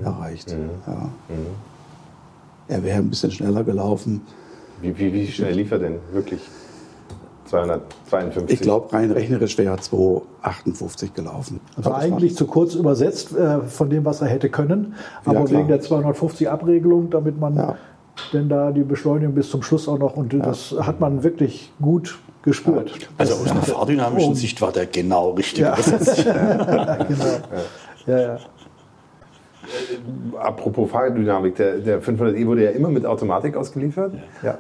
erreicht. Ja. Er wäre ein bisschen schneller gelaufen. Wie, wie, wie schnell lief er denn? Wirklich? 252? Ich glaube, rein rechnerisch wäre er 258 gelaufen. Also war- eigentlich zu kurz übersetzt äh, von dem, was er hätte können. Aber klar. wegen der 250 Abregelung, damit man Ja. denn da die Beschleunigung bis zum Schluss auch noch und das hat man wirklich wirklich gespürt. Also aus einer fahrdynamischen Oh. Sicht war der genau richtig Ja. übersetzt. [laughs] genau. Ja, ja. Apropos Fahrdynamik, der, der 500e wurde ja immer mit Automatik ausgeliefert. ja.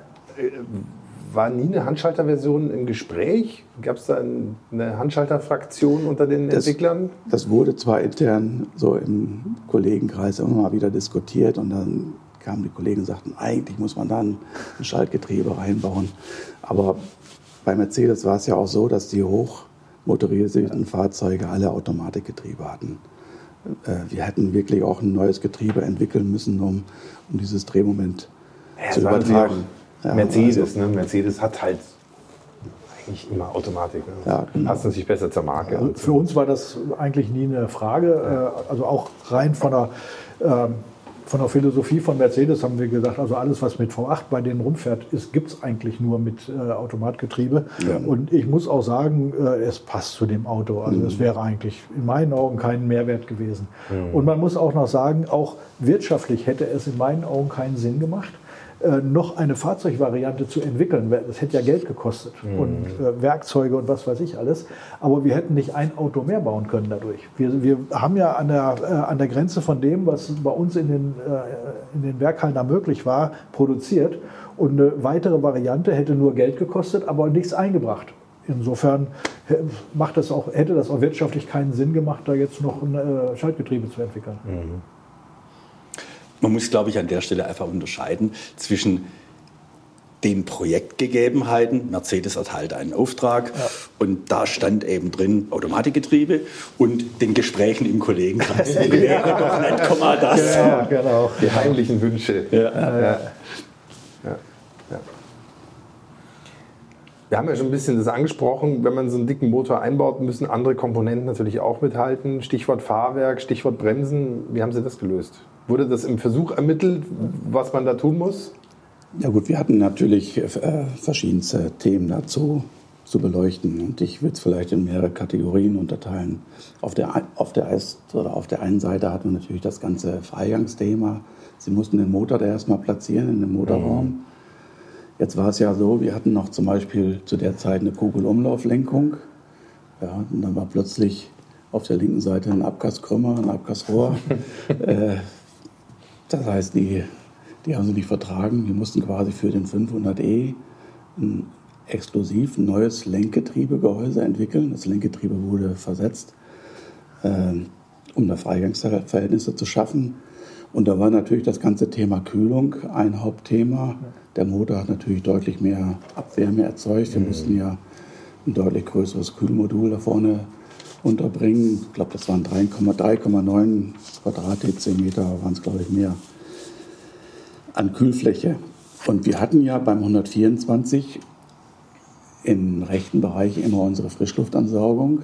War nie eine Handschalterversion im Gespräch? Gab es da ein, eine Handschalterfraktion unter den Das- Entwicklern? Das wurde zwar intern so im Kollegenkreis immer mal wieder diskutiert und dann kamen die Kollegen und sagten, eigentlich muss man dann ein Schaltgetriebe reinbauen. Aber bei Mercedes war es ja auch so, dass die hochmotorisierten Fahrzeuge alle Automatikgetriebe hatten. Äh, Wir hätten wirklich auch ein neues Getriebe entwickeln müssen, um, um dieses Drehmoment Ja, zu übertragen. Ja, Mercedes, also- ne? Mercedes hat halt eigentlich immer Automatik. Ne? Ja, genau. Passt natürlich besser zur Marke. Also für uns war das eigentlich nie eine Frage. Äh, Also auch rein von der, ähm, von der Philosophie von Mercedes haben wir gesagt, also alles, was mit V8 bei denen rumfährt, gibt es eigentlich nur mit äh, Automatgetriebe. Und ich muss auch sagen, äh, es passt zu dem Auto. Also es wäre eigentlich in meinen Augen kein Mehrwert gewesen. Und man muss auch noch sagen, auch wirtschaftlich hätte es in meinen Augen keinen Sinn gemacht noch eine Fahrzeugvariante zu entwickeln. Das hätte ja Geld gekostet und äh, Werkzeuge und was weiß ich alles. Aber wir hätten nicht ein Auto mehr bauen können dadurch. Wir, wir haben ja an der, äh, an der Grenze von dem, was bei uns in den, äh, in den Werkhallen da möglich war, produziert. Und eine weitere Variante hätte nur Geld gekostet, aber nichts eingebracht. Insofern hä- macht das auch, hätte das auch wirtschaftlich keinen Sinn gemacht, da jetzt noch ein äh, Schaltgetriebe zu entwickeln. Man muss, glaube ich, an der Stelle einfach unterscheiden zwischen den Projektgegebenheiten. Mercedes erteilt einen Auftrag und da stand eben drin Automatikgetriebe und den Gesprächen im Kollegenkreis. [laughs] Wäre doch nicht, komm mal das. Ja, genau. Die heimlichen Wünsche. Ja. Ja. Ja. Ja. Wir haben ja schon ein bisschen das angesprochen, wenn man so einen dicken Motor einbaut, müssen andere Komponenten natürlich auch mithalten. Stichwort Fahrwerk, Stichwort Bremsen. Wie haben Sie das gelöst? Wurde das im Versuch ermittelt, was man da tun muss? Ja gut, wir hatten natürlich äh, verschiedenste Themen dazu zu beleuchten und ich würde es vielleicht in mehrere Kategorien unterteilen. Auf der, auf, der, oder auf der einen Seite hatten wir natürlich das ganze Freigangsthema. Sie mussten den Motor da erstmal platzieren in den Motorraum. Jetzt war es ja so, wir hatten noch zum Beispiel zu der Zeit eine Kugelumlauflenkung. Ja, und dann war plötzlich auf der linken Seite ein Abgaskrümmer, ein Abgasrohr. [laughs] äh, das heißt, die, die haben sie nicht vertragen. Wir mussten quasi für den 500e ein exklusiv neues Lenkgetriebegehäuse entwickeln. Das Lenkgetriebe wurde versetzt, ähm, um da Freigangsverhältnisse zu schaffen. Und da war natürlich das ganze Thema Kühlung ein Hauptthema. Der Motor hat natürlich deutlich mehr Abwärme erzeugt. Wir mussten ja ein deutlich größeres Kühlmodul da vorne unterbringen. Ich glaube, das waren 3,3,9 Quadratdezimeter, waren es, glaube ich, mehr an Kühlfläche. Und wir hatten ja beim 124 im rechten Bereich immer unsere Frischluftansaugung.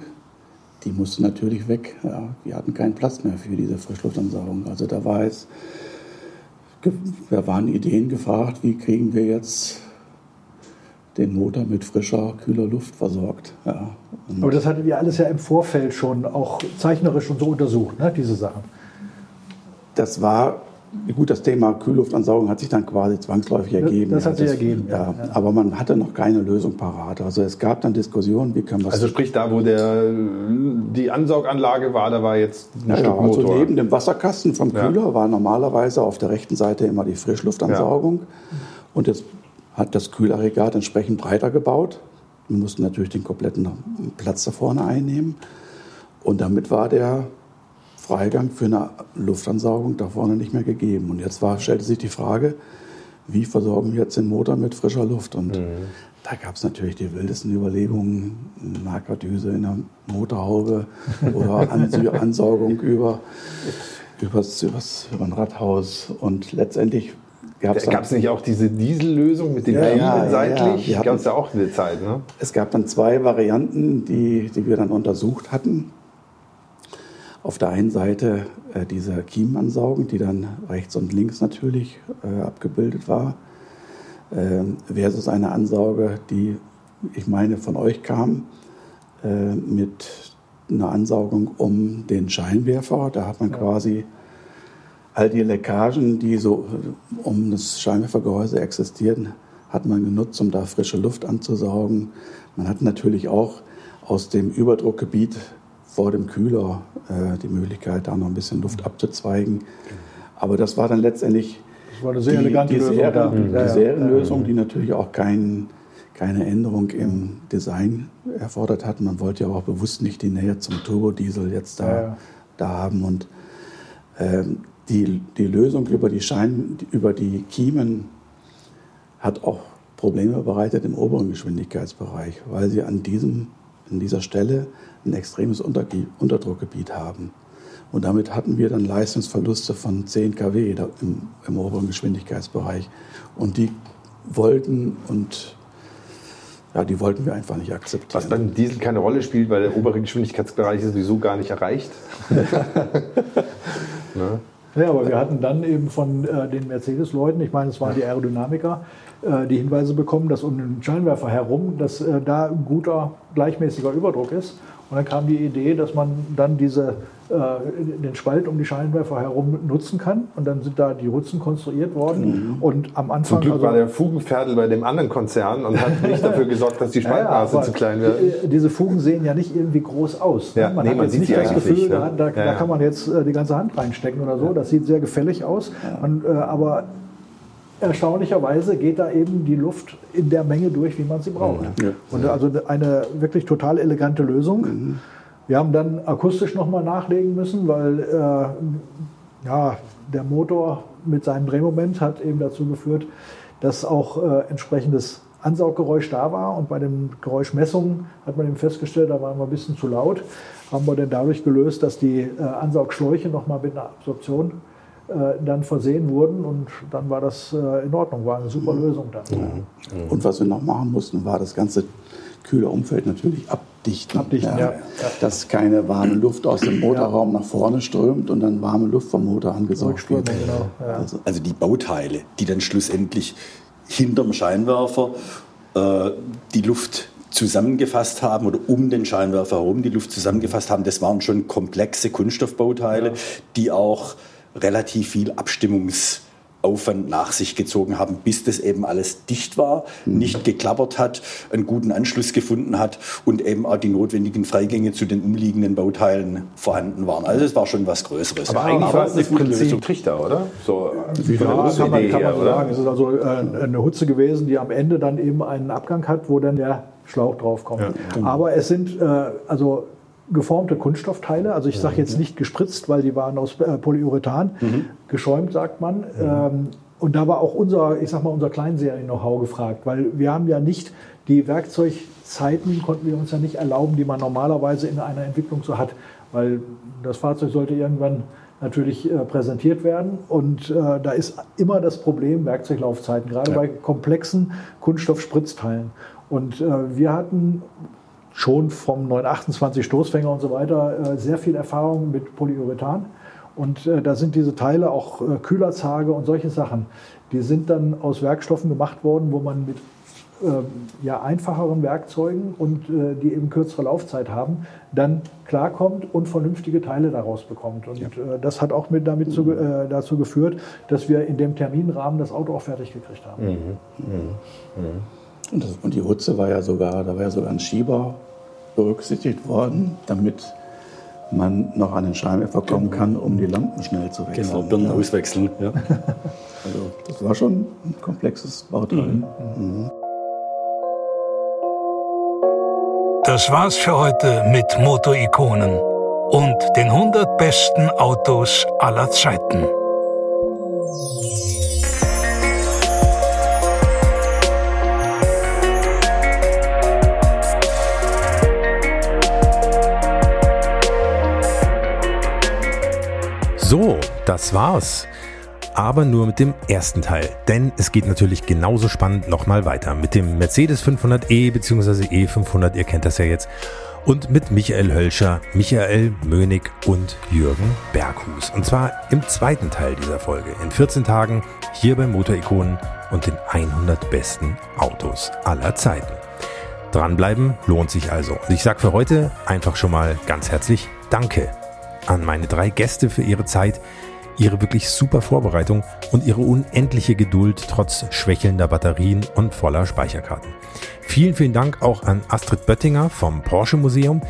Die musste natürlich weg. Ja, wir hatten keinen Platz mehr für diese Frischluftansaugung. Also da war es, da waren Ideen gefragt, wie kriegen wir jetzt den Motor mit frischer, kühler Luft versorgt. Ja, Aber das hattet ihr alles ja im Vorfeld schon auch zeichnerisch und so untersucht, ne, diese Sachen. das war, gut, das Thema Kühlluftansaugung hat sich dann quasi zwangsläufig ergeben. das hat sich ergeben, ja, Ja. Aber man hatte noch keine Lösung parat. Also es gab dann Diskussionen, wie können wir Also sprich da, wo der, die Ansauganlage war, da war jetzt ein Ja, Stück also Motor. neben dem Wasserkasten vom Ja. Kühler war normalerweise auf der rechten Seite immer die Frischluftansaugung. Und jetzt hat das Kühlaggregat entsprechend breiter gebaut. Wir mussten natürlich den kompletten Platz da vorne einnehmen. Und damit war der Freigang für eine Luftansaugung da vorne nicht mehr gegeben. Und jetzt war, stellte sich die Frage, wie versorgen wir jetzt den Motor mit frischer Luft? Und da gab es natürlich die wildesten Überlegungen, Nahkardüse in der Motorhaube oder [laughs] Ansaugung über, übers, übers, über ein Radhaus. Und letztendlich gab es nicht auch diese Diesellösung mit den Ja, Riemen ja, ja, seitlich? ja. Wir Gab es ja auch eine Zeit, ne? Es gab dann zwei Varianten, die, die wir dann untersucht hatten. Auf der einen Seite äh, diese Kiemenansaugung, die dann rechts und links natürlich äh, abgebildet war, ähm, versus eine Ansauge, die, ich meine, von euch kam, äh, mit einer Ansaugung um den Scheinwerfer. Da hat man quasi all die Leckagen, die so um das Scheinwerfergehäuse existieren, hat man genutzt, um da frische Luft anzusaugen. Man hat natürlich auch aus dem Überdruckgebiet vor dem Kühler äh, die Möglichkeit, da noch ein bisschen Luft abzuzweigen. Aber das war dann letztendlich war die, Lösung. Serien, die. Serienlösung, die natürlich auch kein, keine Änderung im Design erfordert hat. Man wollte ja auch bewusst nicht die Nähe zum Turbodiesel jetzt da, ja. da haben. Und ähm, die, die Lösung über die, Schein, über die Kiemen hat auch Probleme bereitet im oberen Geschwindigkeitsbereich, weil sie an, diesem, an dieser Stelle ein extremes Unterdruckgebiet haben. Und damit hatten wir dann Leistungsverluste von 10 kW im, im oberen Geschwindigkeitsbereich. Und die wollten und ja, die wollten wir einfach nicht akzeptieren. Was beim Diesel keine Rolle spielt, weil der obere Geschwindigkeitsbereich ist sowieso gar nicht erreicht. [laughs] ne? Ja, aber wir hatten dann eben von äh, den Mercedes-Leuten, ich meine, es waren die Aerodynamiker, die Hinweise bekommen, dass um den Scheinwerfer herum, dass äh, da ein guter, gleichmäßiger Überdruck ist. Und dann kam die Idee, dass man dann diese, äh, den Spalt um die Scheinwerfer herum nutzen kann. Und dann sind da die Rutzen konstruiert worden. Mhm. Und am Anfang. Zum Glück also, war der Fugenpferdel bei dem anderen Konzern und hat nicht [laughs] dafür gesorgt, dass die Spaltmaße ja, zu klein werden. Diese Fugen sehen ja nicht irgendwie groß aus. Ne? Ja, man nee, hat man jetzt nicht das Gefühl, ne? da, da, ja, da, kann man jetzt äh, die ganze Hand reinstecken oder so. Das sieht sehr gefällig aus. Man, äh, aber erstaunlicherweise geht da eben die Luft in der Menge durch, wie man sie braucht. Ja. Und also eine wirklich total elegante Lösung. Mhm. Wir haben dann akustisch nochmal nachlegen müssen, weil äh, ja, der Motor mit seinem Drehmoment hat eben dazu geführt, dass auch äh, entsprechendes Ansauggeräusch da war. Und bei den Geräuschmessungen hat man eben festgestellt, da waren wir ein bisschen zu laut. Haben wir denn dadurch gelöst, dass die äh, Ansaugschläuche nochmal mit einer Absorption dann versehen wurden und dann war das äh, in Ordnung, war eine super Lösung dann. Mhm. Und was wir noch machen mussten, war das ganze kühle Umfeld natürlich abdichten. abdichten ja. Ja. Dass keine warme Luft aus dem Motorraum nach vorne strömt und dann warme Luft vom Motor angesaugt wird. Genau. Ja. Also, also, die Bauteile, die dann schlussendlich hinterm Scheinwerfer äh, die Luft zusammengefasst haben oder um den Scheinwerfer herum die Luft zusammengefasst haben, das waren schon komplexe Kunststoffbauteile, die auch relativ viel Abstimmungsaufwand nach sich gezogen haben, bis das eben alles dicht war, mhm. nicht geklappert hat, einen guten Anschluss gefunden hat und eben auch die notwendigen Freigänge zu den umliegenden Bauteilen vorhanden waren. Also es war schon was Größeres. Aber eigentlich war es das Prinzip Trichter, oder? So ja, kann man, kann man her, so sagen. Es ist also äh, eine Hutze gewesen, die am Ende dann eben einen Abgang hat, wo dann der Schlauch draufkommt. Ja. Aber es sind äh, also geformte Kunststoffteile. Also ich sage jetzt mhm. nicht gespritzt, weil die waren aus äh, Polyurethan. Mhm. Geschäumt, sagt man. Mhm. Ähm, und da war auch unser, ich sag mal, unser Kleinserien-Know-how gefragt, weil wir haben ja nicht die Werkzeugzeiten, konnten wir uns ja nicht erlauben, die man normalerweise in einer Entwicklung so hat, weil das Fahrzeug sollte irgendwann natürlich äh, präsentiert werden und äh, da ist immer das Problem Werkzeuglaufzeiten, gerade ja. bei komplexen Kunststoffspritzteilen. Und wir hatten schon vom 928 Stoßfänger und so weiter äh, sehr viel Erfahrung mit Polyurethan. Und äh, da sind diese Teile, auch äh, Kühlerzage und solche Sachen, die sind dann aus Werkstoffen gemacht worden, wo man mit ähm, ja, einfacheren Werkzeugen und äh, die eben kürzere Laufzeit haben, dann klarkommt und vernünftige Teile daraus bekommt. Und ja. äh, das hat auch mit damit zu, äh, dazu geführt, dass wir in dem Terminrahmen das Auto auch fertig gekriegt haben. Mhm. Mhm. Mhm. Und, das, und, die Hutze war ja sogar, da war ja sogar ein Schieber berücksichtigt worden, damit man noch an den Scheinwerfer kommen kann, um die Lampen schnell zu wechseln. Genau, Birnen auswechseln. Ja. [laughs] Also das war schon ein komplexes Bauteil. Mhm. Mhm. Das war's für heute mit Motorikonen und den 100 besten Autos aller Zeiten. So, das war's. Aber nur mit dem ersten Teil, denn es geht natürlich genauso spannend nochmal weiter mit dem Mercedes 500e bzw. E500, ihr kennt das ja jetzt, und mit Michael Hölscher, Michael Mönig und Jürgen Berghus. Und zwar im zweiten Teil dieser Folge, in 14 Tagen, hier bei Motorikonen und den 100 besten Autos aller Zeiten. Dranbleiben lohnt sich also. Und ich sage für heute einfach schon mal ganz herzlich Danke an meine drei Gäste für ihre Zeit, ihre wirklich super Vorbereitung und ihre unendliche Geduld trotz schwächelnder Batterien und voller Speicherkarten. Vielen, vielen Dank auch an Astrid Böttinger vom Porsche Museum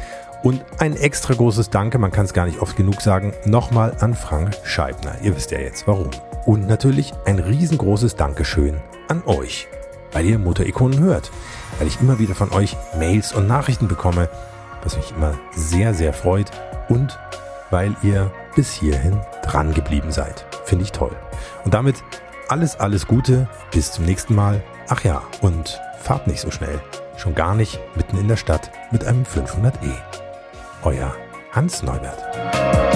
und ein extra großes Danke, man kann es gar nicht oft genug sagen, nochmal an Frank Scheibner. Ihr wisst ja jetzt warum. Und natürlich ein riesengroßes Dankeschön an euch, weil ihr Motorikonen hört, weil ich immer wieder von euch Mails und Nachrichten bekomme, was mich immer sehr, sehr freut und weil ihr bis hierhin dran geblieben seid. Finde ich toll. Und damit alles, alles Gute. Bis zum nächsten Mal. Ach ja, und fahrt nicht so schnell. Schon gar nicht mitten in der Stadt mit einem 500e. Euer Hans Neubert.